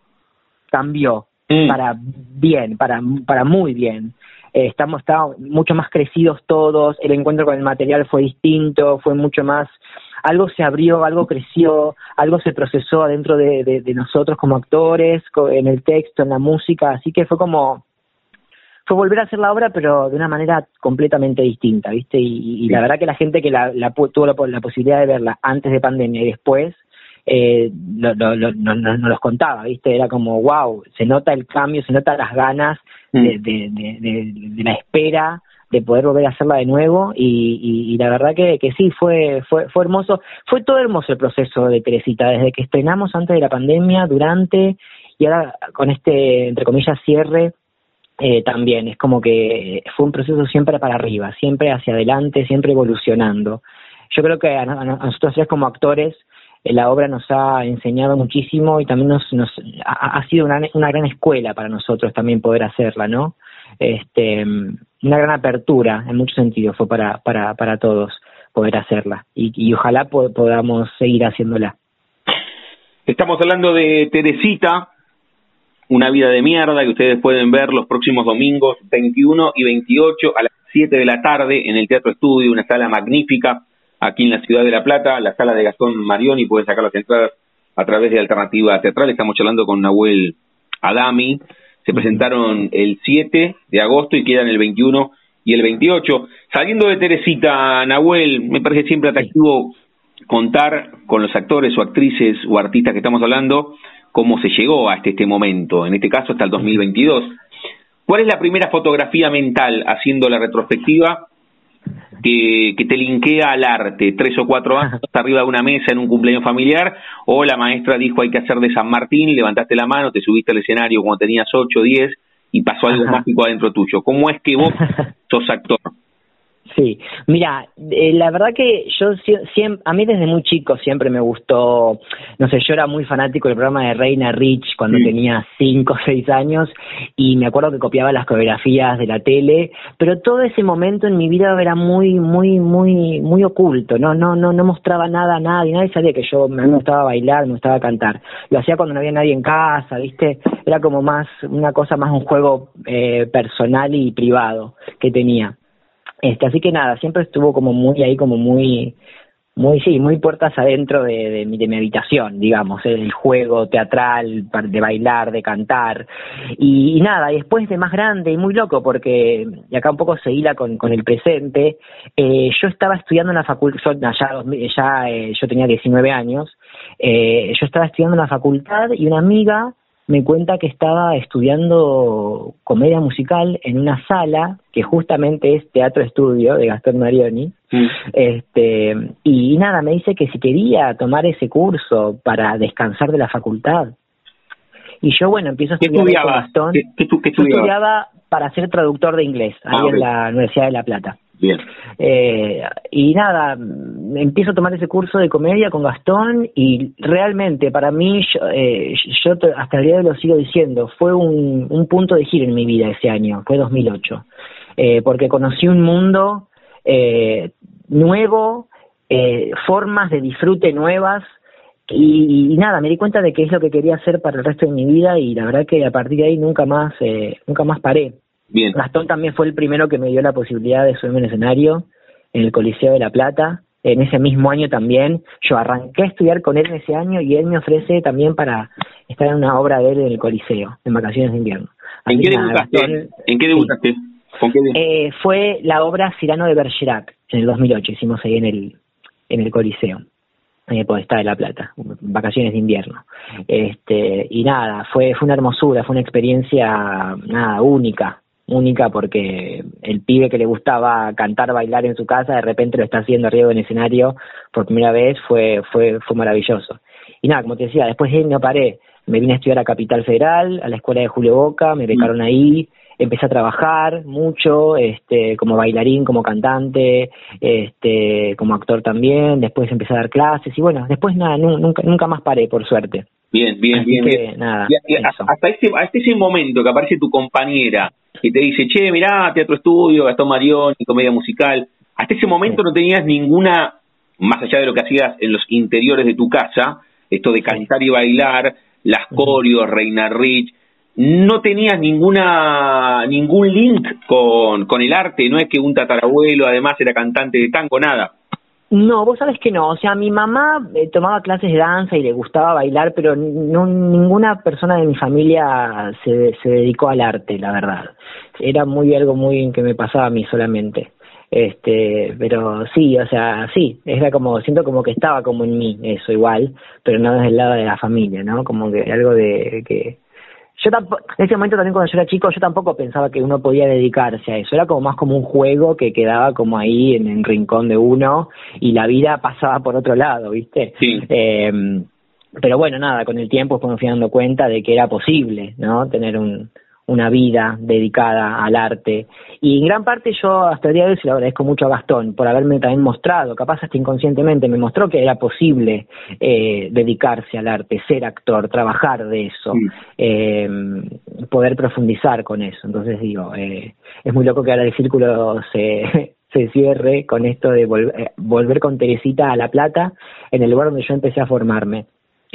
cambió mm. para bien, para, para muy bien. Eh, estamos, estamos mucho más crecidos todos, el encuentro con el material fue distinto, fue mucho más algo se abrió, algo creció, algo se procesó adentro de, de, nosotros como actores, en el texto, en la música, así que fue como fue volver a hacer la obra, pero de una manera completamente distinta, ¿viste? Y, la verdad que la gente que la, tuvo la, posibilidad de verla antes de pandemia y después, eh, no, no, no, los contaba, ¿viste? Era como, wow, se nota el cambio, se nota las ganas de, mm. de, de, la espera, de poder volver a hacerla de nuevo y, la verdad que, que, sí, fue, fue, fue hermoso. Fue todo hermoso el proceso de Teresita, desde que estrenamos antes de la pandemia, durante y ahora con este, entre comillas, cierre. Eh, también es como que fue un proceso siempre para arriba, siempre hacia adelante, siempre evolucionando. Yo creo que a, nosotros como actores eh, la obra nos ha enseñado muchísimo y también nos, nos ha, ha sido una, una gran escuela para nosotros también poder hacerla, ¿no? Este, una gran apertura en muchos sentidos fue para, para, para todos poder hacerla y, ojalá podamos seguir haciéndola. Estamos hablando de Teresita, una vida de mierda que ustedes pueden ver los próximos domingos 21 y 28 a las 7 de la tarde en el Teatro Estudio, una sala magnífica aquí en la ciudad de La Plata, la sala de Gastón Marioni, pueden sacar las entradas a través de Alternativa Teatral. Estamos charlando con Nahuel Adami. Se presentaron el 7 de agosto y quedan el 21 y el 28. Saliendo de Teresita, Nahuel, me parece siempre atractivo contar con los actores o actrices o artistas que estamos hablando cómo se llegó hasta este momento, en este caso hasta el 2022. ¿Cuál es la primera fotografía mental haciendo la retrospectiva que, que te linkea al arte? ¿Tres o cuatro años arriba de una mesa en un cumpleaños familiar? ¿O la maestra dijo hay que hacer de San Martín, levantaste la mano, te subiste al escenario cuando tenías ocho, diez y pasó algo mágico adentro tuyo? ¿Cómo es que vos sos actor? Sí, mira, eh, la verdad que yo siempre, a mí desde muy chico siempre me gustó, no sé, yo era muy fanático del programa de Reina Rich cuando tenía cinco o seis años y me acuerdo que copiaba las coreografías de la tele, pero todo ese momento en mi vida era muy, muy, muy, muy oculto, no, no, no, no mostraba nada a nadie, nadie sabía que yo me gustaba bailar, me gustaba cantar, lo hacía cuando no había nadie en casa, viste, era como más, una cosa más un juego eh, personal y privado que tenía. Este, así que nada, siempre estuvo como muy ahí, como muy, muy, sí, muy puertas adentro de, de, mi, de mi habitación, digamos, el juego teatral, de bailar, de cantar. Y, nada, y después de más grande y muy loco, porque, y acá un poco se hila con, con el presente, eh, yo estaba estudiando en la facultad, ya, ya eh, yo tenía 19 años, eh, yo estaba estudiando en la facultad y una amiga me cuenta que estaba estudiando comedia musical en una sala que justamente es Teatro Estudio de Gastón Marioni. Mm. Este, y nada, me dice que si quería tomar ese curso para descansar de la facultad. Y yo, bueno, empiezo a estudiar con Gastón. ¿Qué, estudiaba para ser traductor de inglés, ahí ah, en la Universidad de La Plata. Bien. Eh, y nada, empiezo a tomar ese curso de comedia con Gastón y realmente para mí, yo, eh, yo hasta el día de hoy lo sigo diciendo, fue un, un punto de giro en mi vida ese año, fue 2008, eh, porque conocí un mundo eh, nuevo, eh, formas de disfrute nuevas y, nada, me di cuenta de que es lo que quería hacer para el resto de mi vida y la verdad que a partir de ahí nunca más, eh, nunca más paré. Gastón también fue el primero que me dio la posibilidad de subirme en escenario en el Coliseo de La Plata. En ese mismo año también, yo arranqué a estudiar con él en ese año y él me ofrece también para estar en una obra de él en el Coliseo, en vacaciones de invierno. ¿En qué, debutaste? ¿En qué debutaste? Eh, fue la obra Cirano de Bergerac, en el 2008, hicimos ahí en el, en el Coliseo eh, por estar de La Plata, vacaciones de invierno. Este, y nada, fue, fue una hermosura, fue una experiencia nada única, única porque el pibe que le gustaba cantar, bailar en su casa, de repente lo está haciendo arriba en escenario por primera vez, fue, fue, fue maravilloso. Y nada, como te decía, después de no paré, me vine a estudiar a Capital Federal, a la escuela de Julio Boca, me becaron ahí, empecé a trabajar mucho, este, como bailarín, como cantante, este, como actor también, después empecé a dar clases y bueno, después nada, nunca, nunca más paré, por suerte. Bien, bien, bien. Nada, hasta, ese, hasta ese momento que aparece tu compañera y te dice, che, mirá, Teatro Estudio, Gastón Marión, y comedia musical. Hasta ese momento no tenías ninguna, más allá de lo que hacías en los interiores de tu casa, esto de cantar y bailar, las corios, Reina Rich, no tenías ninguna ningún link con, con el arte, no es que un tatarabuelo además era cantante de tango, nada. No, vos sabes que no. O sea, mi mamá eh, tomaba clases de danza y le gustaba bailar, pero no, ninguna persona de mi familia se, se dedicó al arte, la verdad. Era muy algo muy que me pasaba a mí solamente. Este, pero sí, o sea, sí, era como, siento como que estaba como en mí eso igual, pero no desde el lado de la familia, ¿no? Como que algo de que yo tampoco, en ese momento también cuando yo era chico, yo tampoco pensaba que uno podía dedicarse a eso. Era como más como un juego que quedaba como ahí en el rincón de uno y la vida pasaba por otro lado, ¿viste? Sí. Eh, pero bueno, nada, con el tiempo me fui dando cuenta de que era posible, ¿no? Tener un, una vida dedicada al arte. Y en gran parte yo hasta el día de hoy se lo agradezco mucho a Gastón por haberme también mostrado, capaz hasta inconscientemente, me mostró que era posible eh, dedicarse al arte, ser actor, trabajar de eso, eh, poder profundizar con eso. Entonces digo, eh, es muy loco que ahora el círculo se, se cierre con esto de volver, volver con Teresita a La Plata, en el lugar donde yo empecé a formarme.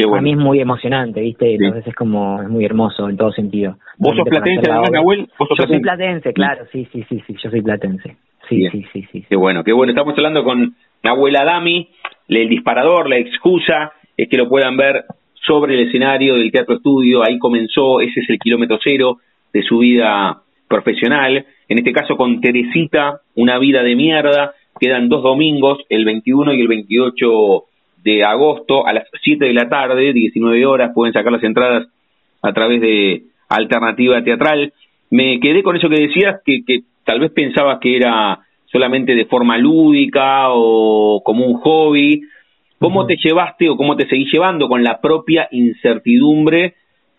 A mí es muy emocionante, ¿viste? Entonces es como, es muy hermoso en todo sentido. ¿Vos sos platense además, Nahuel? ¿Vos sos yo soy platense, claro, sí, sí, sí, sí, yo soy platense. Sí, sí, sí, sí. Qué bueno, qué bueno. Estamos hablando con Nahuel Adami, el disparador, la excusa, es que lo puedan ver sobre el escenario del Teatro Estudio, ahí comenzó, ese es el kilómetro cero de su vida profesional, en este caso con Teresita, una vida de mierda, quedan dos domingos, el 21 y el 28 de agosto a las 7 de la tarde, 19 horas, pueden sacar las entradas a través de Alternativa Teatral. Me quedé con eso que decías, que, que tal vez pensabas que era solamente de forma lúdica o como un hobby. ¿Cómo te llevaste o cómo te seguís llevando con la propia incertidumbre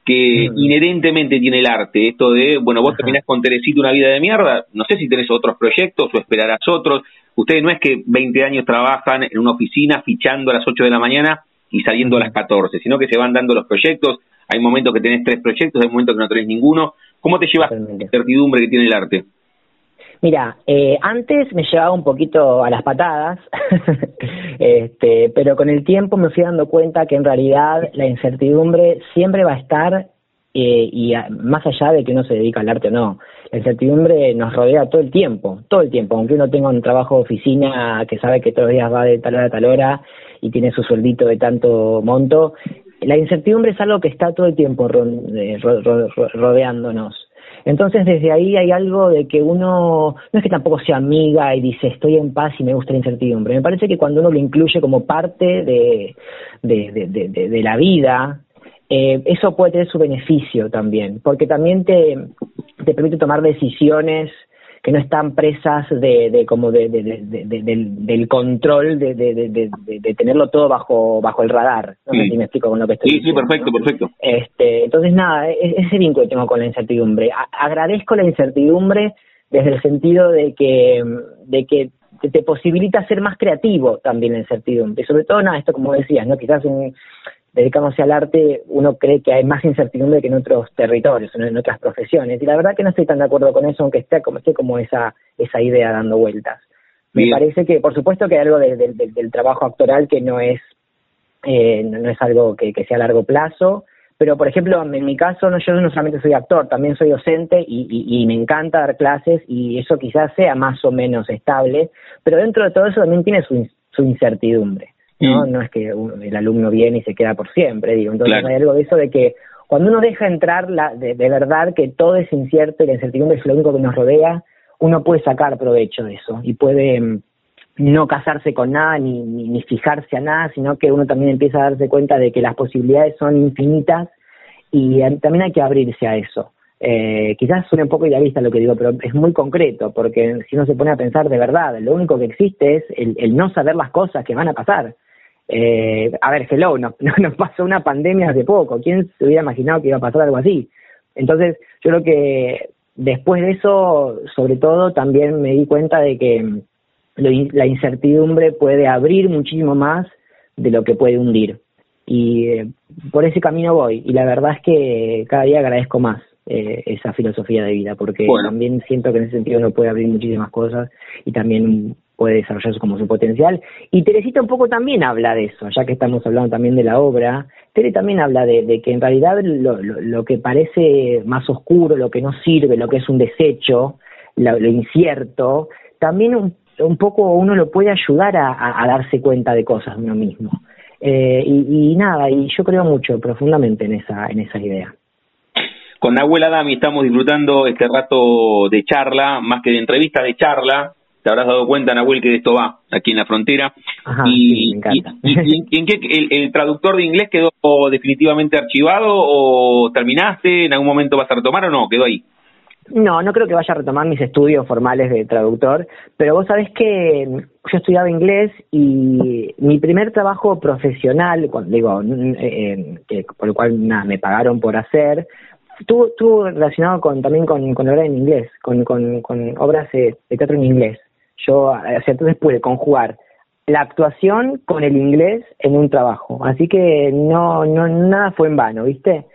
que inherentemente tiene el arte? Esto de, bueno, vos terminás con Teresita una vida de mierda, no sé si tenés otros proyectos o esperarás otros. Ustedes no es que 20 años trabajan en una oficina fichando a las 8 de la mañana y saliendo a las 14, sino que se van dando los proyectos. Hay momentos que tenés tres proyectos, hay momentos que no tenés ninguno. ¿Cómo te llevas la incertidumbre que tiene el arte? Mira, eh, antes me llevaba un poquito a las patadas, este, pero con el tiempo me fui dando cuenta que en realidad la incertidumbre siempre va a estar eh, y más allá de que uno se dedica al arte o no, la incertidumbre nos rodea todo el tiempo, todo el tiempo, aunque uno tenga un trabajo de oficina que sabe que todos los días va de tal hora a tal hora y tiene su sueldito de tanto monto, la incertidumbre es algo que está todo el tiempo eh, rodeándonos. Entonces desde ahí hay algo de que uno, no es que tampoco sea amiga y dice estoy en paz y me gusta la incertidumbre, me parece que cuando uno lo incluye como parte de, de, la vida, eh, eso puede tener su beneficio también, porque también te, te permite tomar decisiones que no están presas de, de como de, del, del, control de, de, tenerlo todo bajo bajo el radar. No sé si me explico con lo que estoy Sí, sí, perfecto, perfecto. Este, entonces, nada, ese vínculo tengo con la incertidumbre. agradezco la incertidumbre desde el sentido de que, de que te, posibilita ser más creativo también la incertidumbre. Sobre todo, nada, esto como decías, ¿no? Quizás un, dedicándose al arte, uno cree que hay más incertidumbre que en otros territorios, en otras profesiones. Y la verdad que no estoy tan de acuerdo con eso, aunque esté como, esté como esa, esa idea dando vueltas. Me parece que, por supuesto, que hay algo del trabajo actoral que no es, eh, no es algo que, sea a largo plazo, pero por ejemplo, en mi caso, no, yo no solamente soy actor, también soy docente y, y, me encanta dar clases y eso quizás sea más o menos estable, pero dentro de todo eso también tiene su, su incertidumbre. ¿No? Mm. No es que el alumno viene y se queda por siempre, digo. Entonces hay algo de eso de que cuando uno deja entrar la, de, verdad que todo es incierto y la incertidumbre es lo único que nos rodea, uno puede sacar provecho de eso y puede mm, no casarse con nada ni, ni, fijarse a nada, sino que uno también empieza a darse cuenta de que las posibilidades son infinitas y también hay que abrirse a eso. Eh, quizás suene un poco idealista lo que digo, pero es muy concreto, porque si uno se pone a pensar de verdad, lo único que existe es el no saber las cosas que van a pasar. Eh, a ver, hello, nos, nos pasó una pandemia hace poco. ¿Quién se hubiera imaginado que iba a pasar algo así? Entonces, yo creo que después de eso, sobre todo, también me di cuenta de que la incertidumbre puede abrir muchísimo más de lo que puede hundir. Y eh, por ese camino voy. Y la verdad es que cada día agradezco más eh, esa filosofía de vida, porque también siento que en ese sentido uno puede abrir muchísimas cosas y también puede desarrollarse como su potencial. Y Teresita un poco también habla de eso, ya que estamos hablando también de la obra. Tere también habla de, que en realidad lo, que parece más oscuro, lo que no sirve, lo que es un desecho, lo, incierto, también un, poco uno lo puede ayudar a, darse cuenta de cosas de uno mismo. Eh, y, nada, y yo creo mucho, profundamente en esa, en esa idea. Con Nahuel Adami estamos disfrutando este rato de charla, más que de entrevista, de charla, te habrás dado cuenta, Nahuel, que de esto va aquí en la frontera. y, me encanta. y, en qué el, traductor de inglés quedó definitivamente archivado o terminaste? ¿En algún momento vas a retomar o no? ¿Quedó ahí? No, no creo que vaya a retomar mis estudios formales de traductor, pero vos sabés que yo estudiaba inglés y mi primer trabajo profesional, digo, eh, eh, por el cual me pagaron por hacer, estuvo, relacionado con también con, con obras en inglés, con, con, con obras de teatro en inglés yo hacia entonces pude conjugar la actuación con el inglés en un trabajo. Así que no, no nada fue en vano, ¿viste?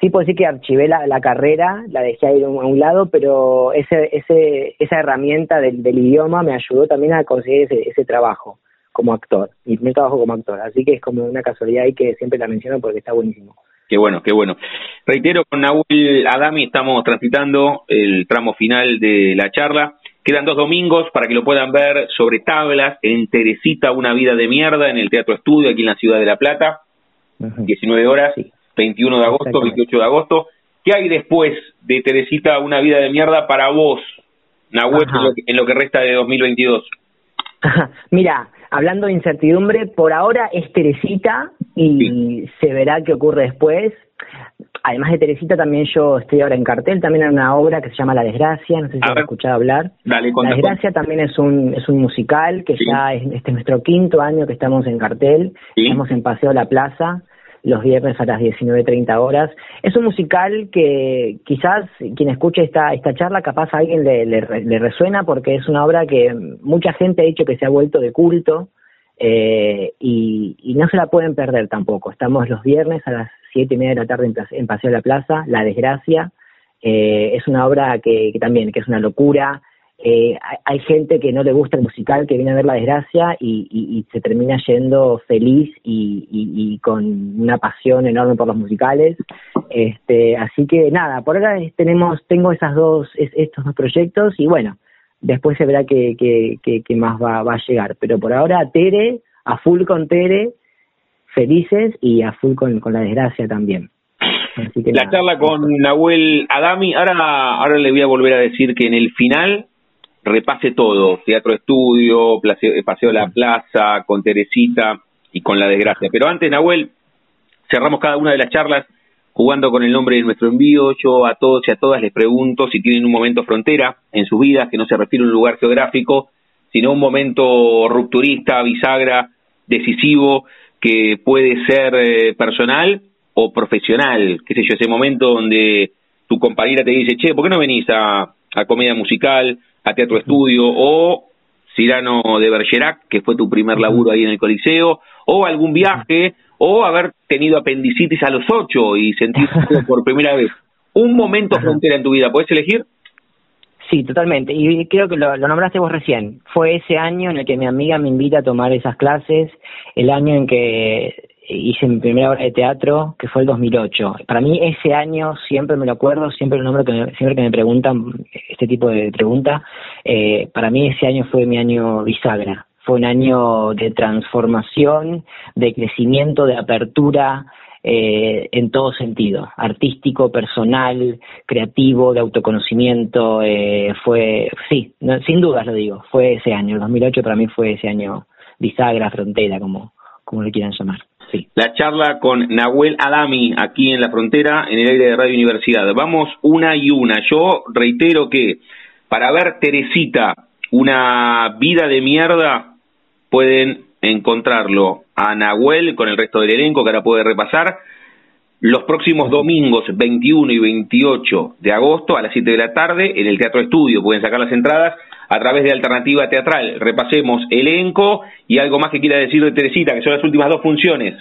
Sí puedo decir que archivé la, la carrera, la dejé ahí a un, lado, pero ese, ese, esa herramienta del, del, idioma me ayudó también a conseguir ese, ese trabajo como actor, mi primer trabajo como actor, así que es como una casualidad y que siempre la menciono porque está buenísimo. Qué bueno, qué bueno. Reitero, con Nahuel Adami estamos transitando el tramo final de la charla. Quedan dos domingos para que lo puedan ver sobre tablas en Teresita, una vida de mierda, en el Teatro Estudio, aquí en la ciudad de La Plata. 19 horas, 21 de agosto, 28 de agosto. ¿Qué hay después de Teresita, una vida de mierda para vos, Nahuel, en lo, que, resta de 2022? Mira, hablando de incertidumbre, por ahora es Teresita y se verá qué ocurre después además de Teresita, también yo estoy ahora en cartel, también en una obra que se llama La Desgracia, no sé si has escuchado hablar. la Desgracia también es un, es un musical que ya es, este es nuestro quinto año que estamos en cartel, estamos en Paseo La Plaza, los viernes a las 19.30 horas. Es un musical que quizás quien escuche esta, esta charla, capaz a alguien le, le, resuena porque es una obra que mucha gente ha dicho que se ha vuelto de culto. Eh, y, y no se la pueden perder tampoco. Estamos los viernes a las siete y media de la tarde en, Paseo de la Plaza, La Desgracia. Eh, es una obra que, también, que es una locura. Eh, hay, gente que no le gusta el musical, que viene a ver La Desgracia y, se termina yendo feliz y, con una pasión enorme por los musicales. Este, así que nada, por ahora tenemos, tengo esas dos, estos dos proyectos y bueno, después se verá qué que, más va, va a llegar. Pero por ahora Tere, a full con Tere, felices y a full con, la desgracia también. la charla con Nahuel Adami, ahora, ahora le voy a volver a decir que en el final repase todo, teatro estudio, paseo, a la plaza, con Teresita y con la desgracia. Pero antes, Nahuel, cerramos cada una de las charlas jugando con el nombre de nuestro envío. Yo a todos y a todas les pregunto si tienen un momento frontera en su vida, que no se refiere a un lugar geográfico, sino un momento rupturista, bisagra, decisivo, que puede ser eh, personal o profesional, qué sé yo, ese momento donde tu compañera te dice, che, ¿por qué no venís a, a comedia musical, a teatro estudio, o Cirano de Bergerac, que fue tu primer laburo ahí en el Coliseo, o algún viaje, o haber tenido apendicitis a los ocho y sentir por primera vez. Un momento frontera en tu vida, ¿puedes elegir? Sí, totalmente. Y creo que lo, nombraste vos recién. Fue ese año en el que mi amiga me invita a tomar esas clases, el año en que hice mi primera obra de teatro, que fue el 2008. Para mí ese año siempre me lo acuerdo, siempre lo nombro, que siempre que me preguntan este tipo de preguntas, eh, para mí ese año fue mi año bisagra. Fue un año de transformación, de crecimiento, de apertura, eh, en todo sentido, artístico, personal, creativo, de autoconocimiento, eh, fue, sí, sin dudas lo digo, fue ese año, el 2008 para mí fue ese año bisagra, frontera, como, como le quieran llamar. Sí. La charla con Nahuel Adami aquí en la frontera, en el aire de Radio Universidad. Vamos una y una. Yo reitero que para ver Teresita, una vida de mierda, pueden encontrarlo a Nahuel con el resto del elenco que ahora puede repasar los próximos domingos 21 y 28 de agosto a las 7 de la tarde en el Teatro Estudio. Pueden sacar las entradas a través de Alternativa Teatral. Repasemos elenco y algo más que quiera decir de Teresita, que son las últimas dos funciones.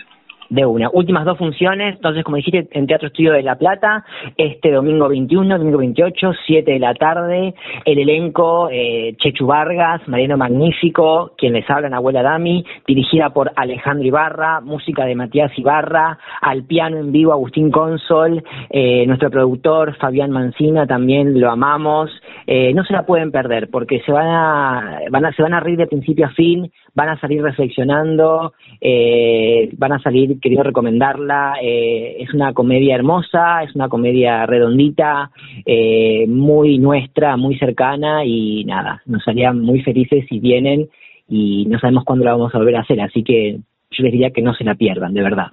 De una. Últimas dos funciones, entonces, como dijiste, en Teatro Estudio de La Plata, este domingo 21, domingo 28, 7 de la tarde, el elenco eh, Chechu Vargas, Mariano Magnífico, quien les habla, Abuela Dami, dirigida por Alejandro Ibarra, música de Matías Ibarra, al piano en vivo Agustín Consol, eh, nuestro productor Fabián Mancina, también lo amamos. Eh, no se la pueden perder porque se van a, van a, se van a reír de principio a fin, van a salir reflexionando, eh, van a salir queriendo recomendarla. Eh, es una comedia hermosa, es una comedia redondita, eh, muy nuestra, muy cercana y nada, nos harían muy felices si vienen y no sabemos cuándo la vamos a volver a hacer, así que yo les diría que no se la pierdan, de verdad.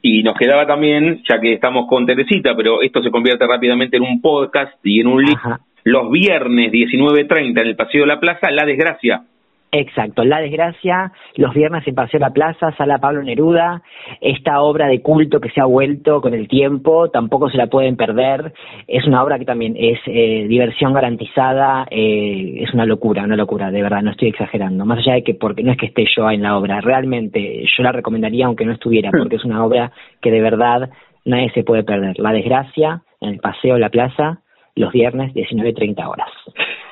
Y nos quedaba también, ya que estamos con Teresita, pero esto se convierte rápidamente en un podcast y en un link, los viernes 19.30 en el Paseo de la Plaza, La Desgracia, Exacto, La Desgracia, los viernes en Paseo La Plaza, Sala Pablo Neruda, esta obra de culto que se ha vuelto con el tiempo, tampoco se la pueden perder, es una obra que también es eh, diversión garantizada, eh, es una locura, una locura, de verdad, no estoy exagerando, más allá de que porque no es que esté yo en la obra, realmente yo la recomendaría aunque no estuviera, porque es una obra que de verdad nadie se puede perder, La Desgracia, en el Paseo La Plaza, los viernes 19.30 horas.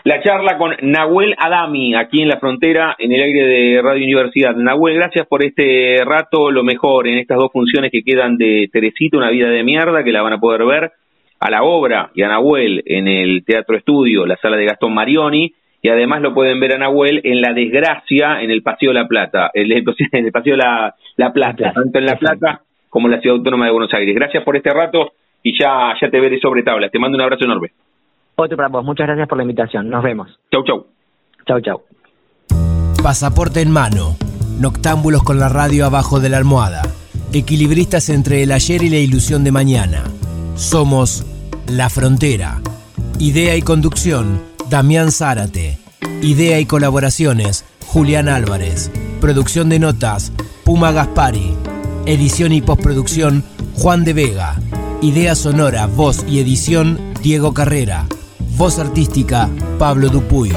la charla con Nahuel Adami, aquí en la frontera, en el aire de Radio Universidad. Nahuel, gracias por este rato, lo mejor en estas dos funciones que quedan de Teresita, una vida de mierda, que la van a poder ver a la obra y a Nahuel en el Teatro Estudio, la sala de Gastón Marioni, y además lo pueden ver a Nahuel en La Desgracia, en el Paseo La Plata, en el, Paseo La, la Plata, tanto en La Plata como en la Ciudad Autónoma de Buenos Aires. Gracias por este rato y ya, ya te veré sobre tablas. Te mando un abrazo enorme. Otro para vos. Muchas gracias por la invitación. Nos vemos. Chau, chau. Chau, chau. Pasaporte en mano. Noctámbulos con la radio abajo de la almohada. Equilibristas entre el ayer y la ilusión de mañana. Somos La Frontera. Idea y conducción, Damián Zárate. Idea y colaboraciones, Julián Álvarez. Producción de notas, Puma Gaspari. Edición y postproducción, Juan de Vega. Idea sonora, voz y edición, Diego Carrera. Voz artística, Pablo Dupuy.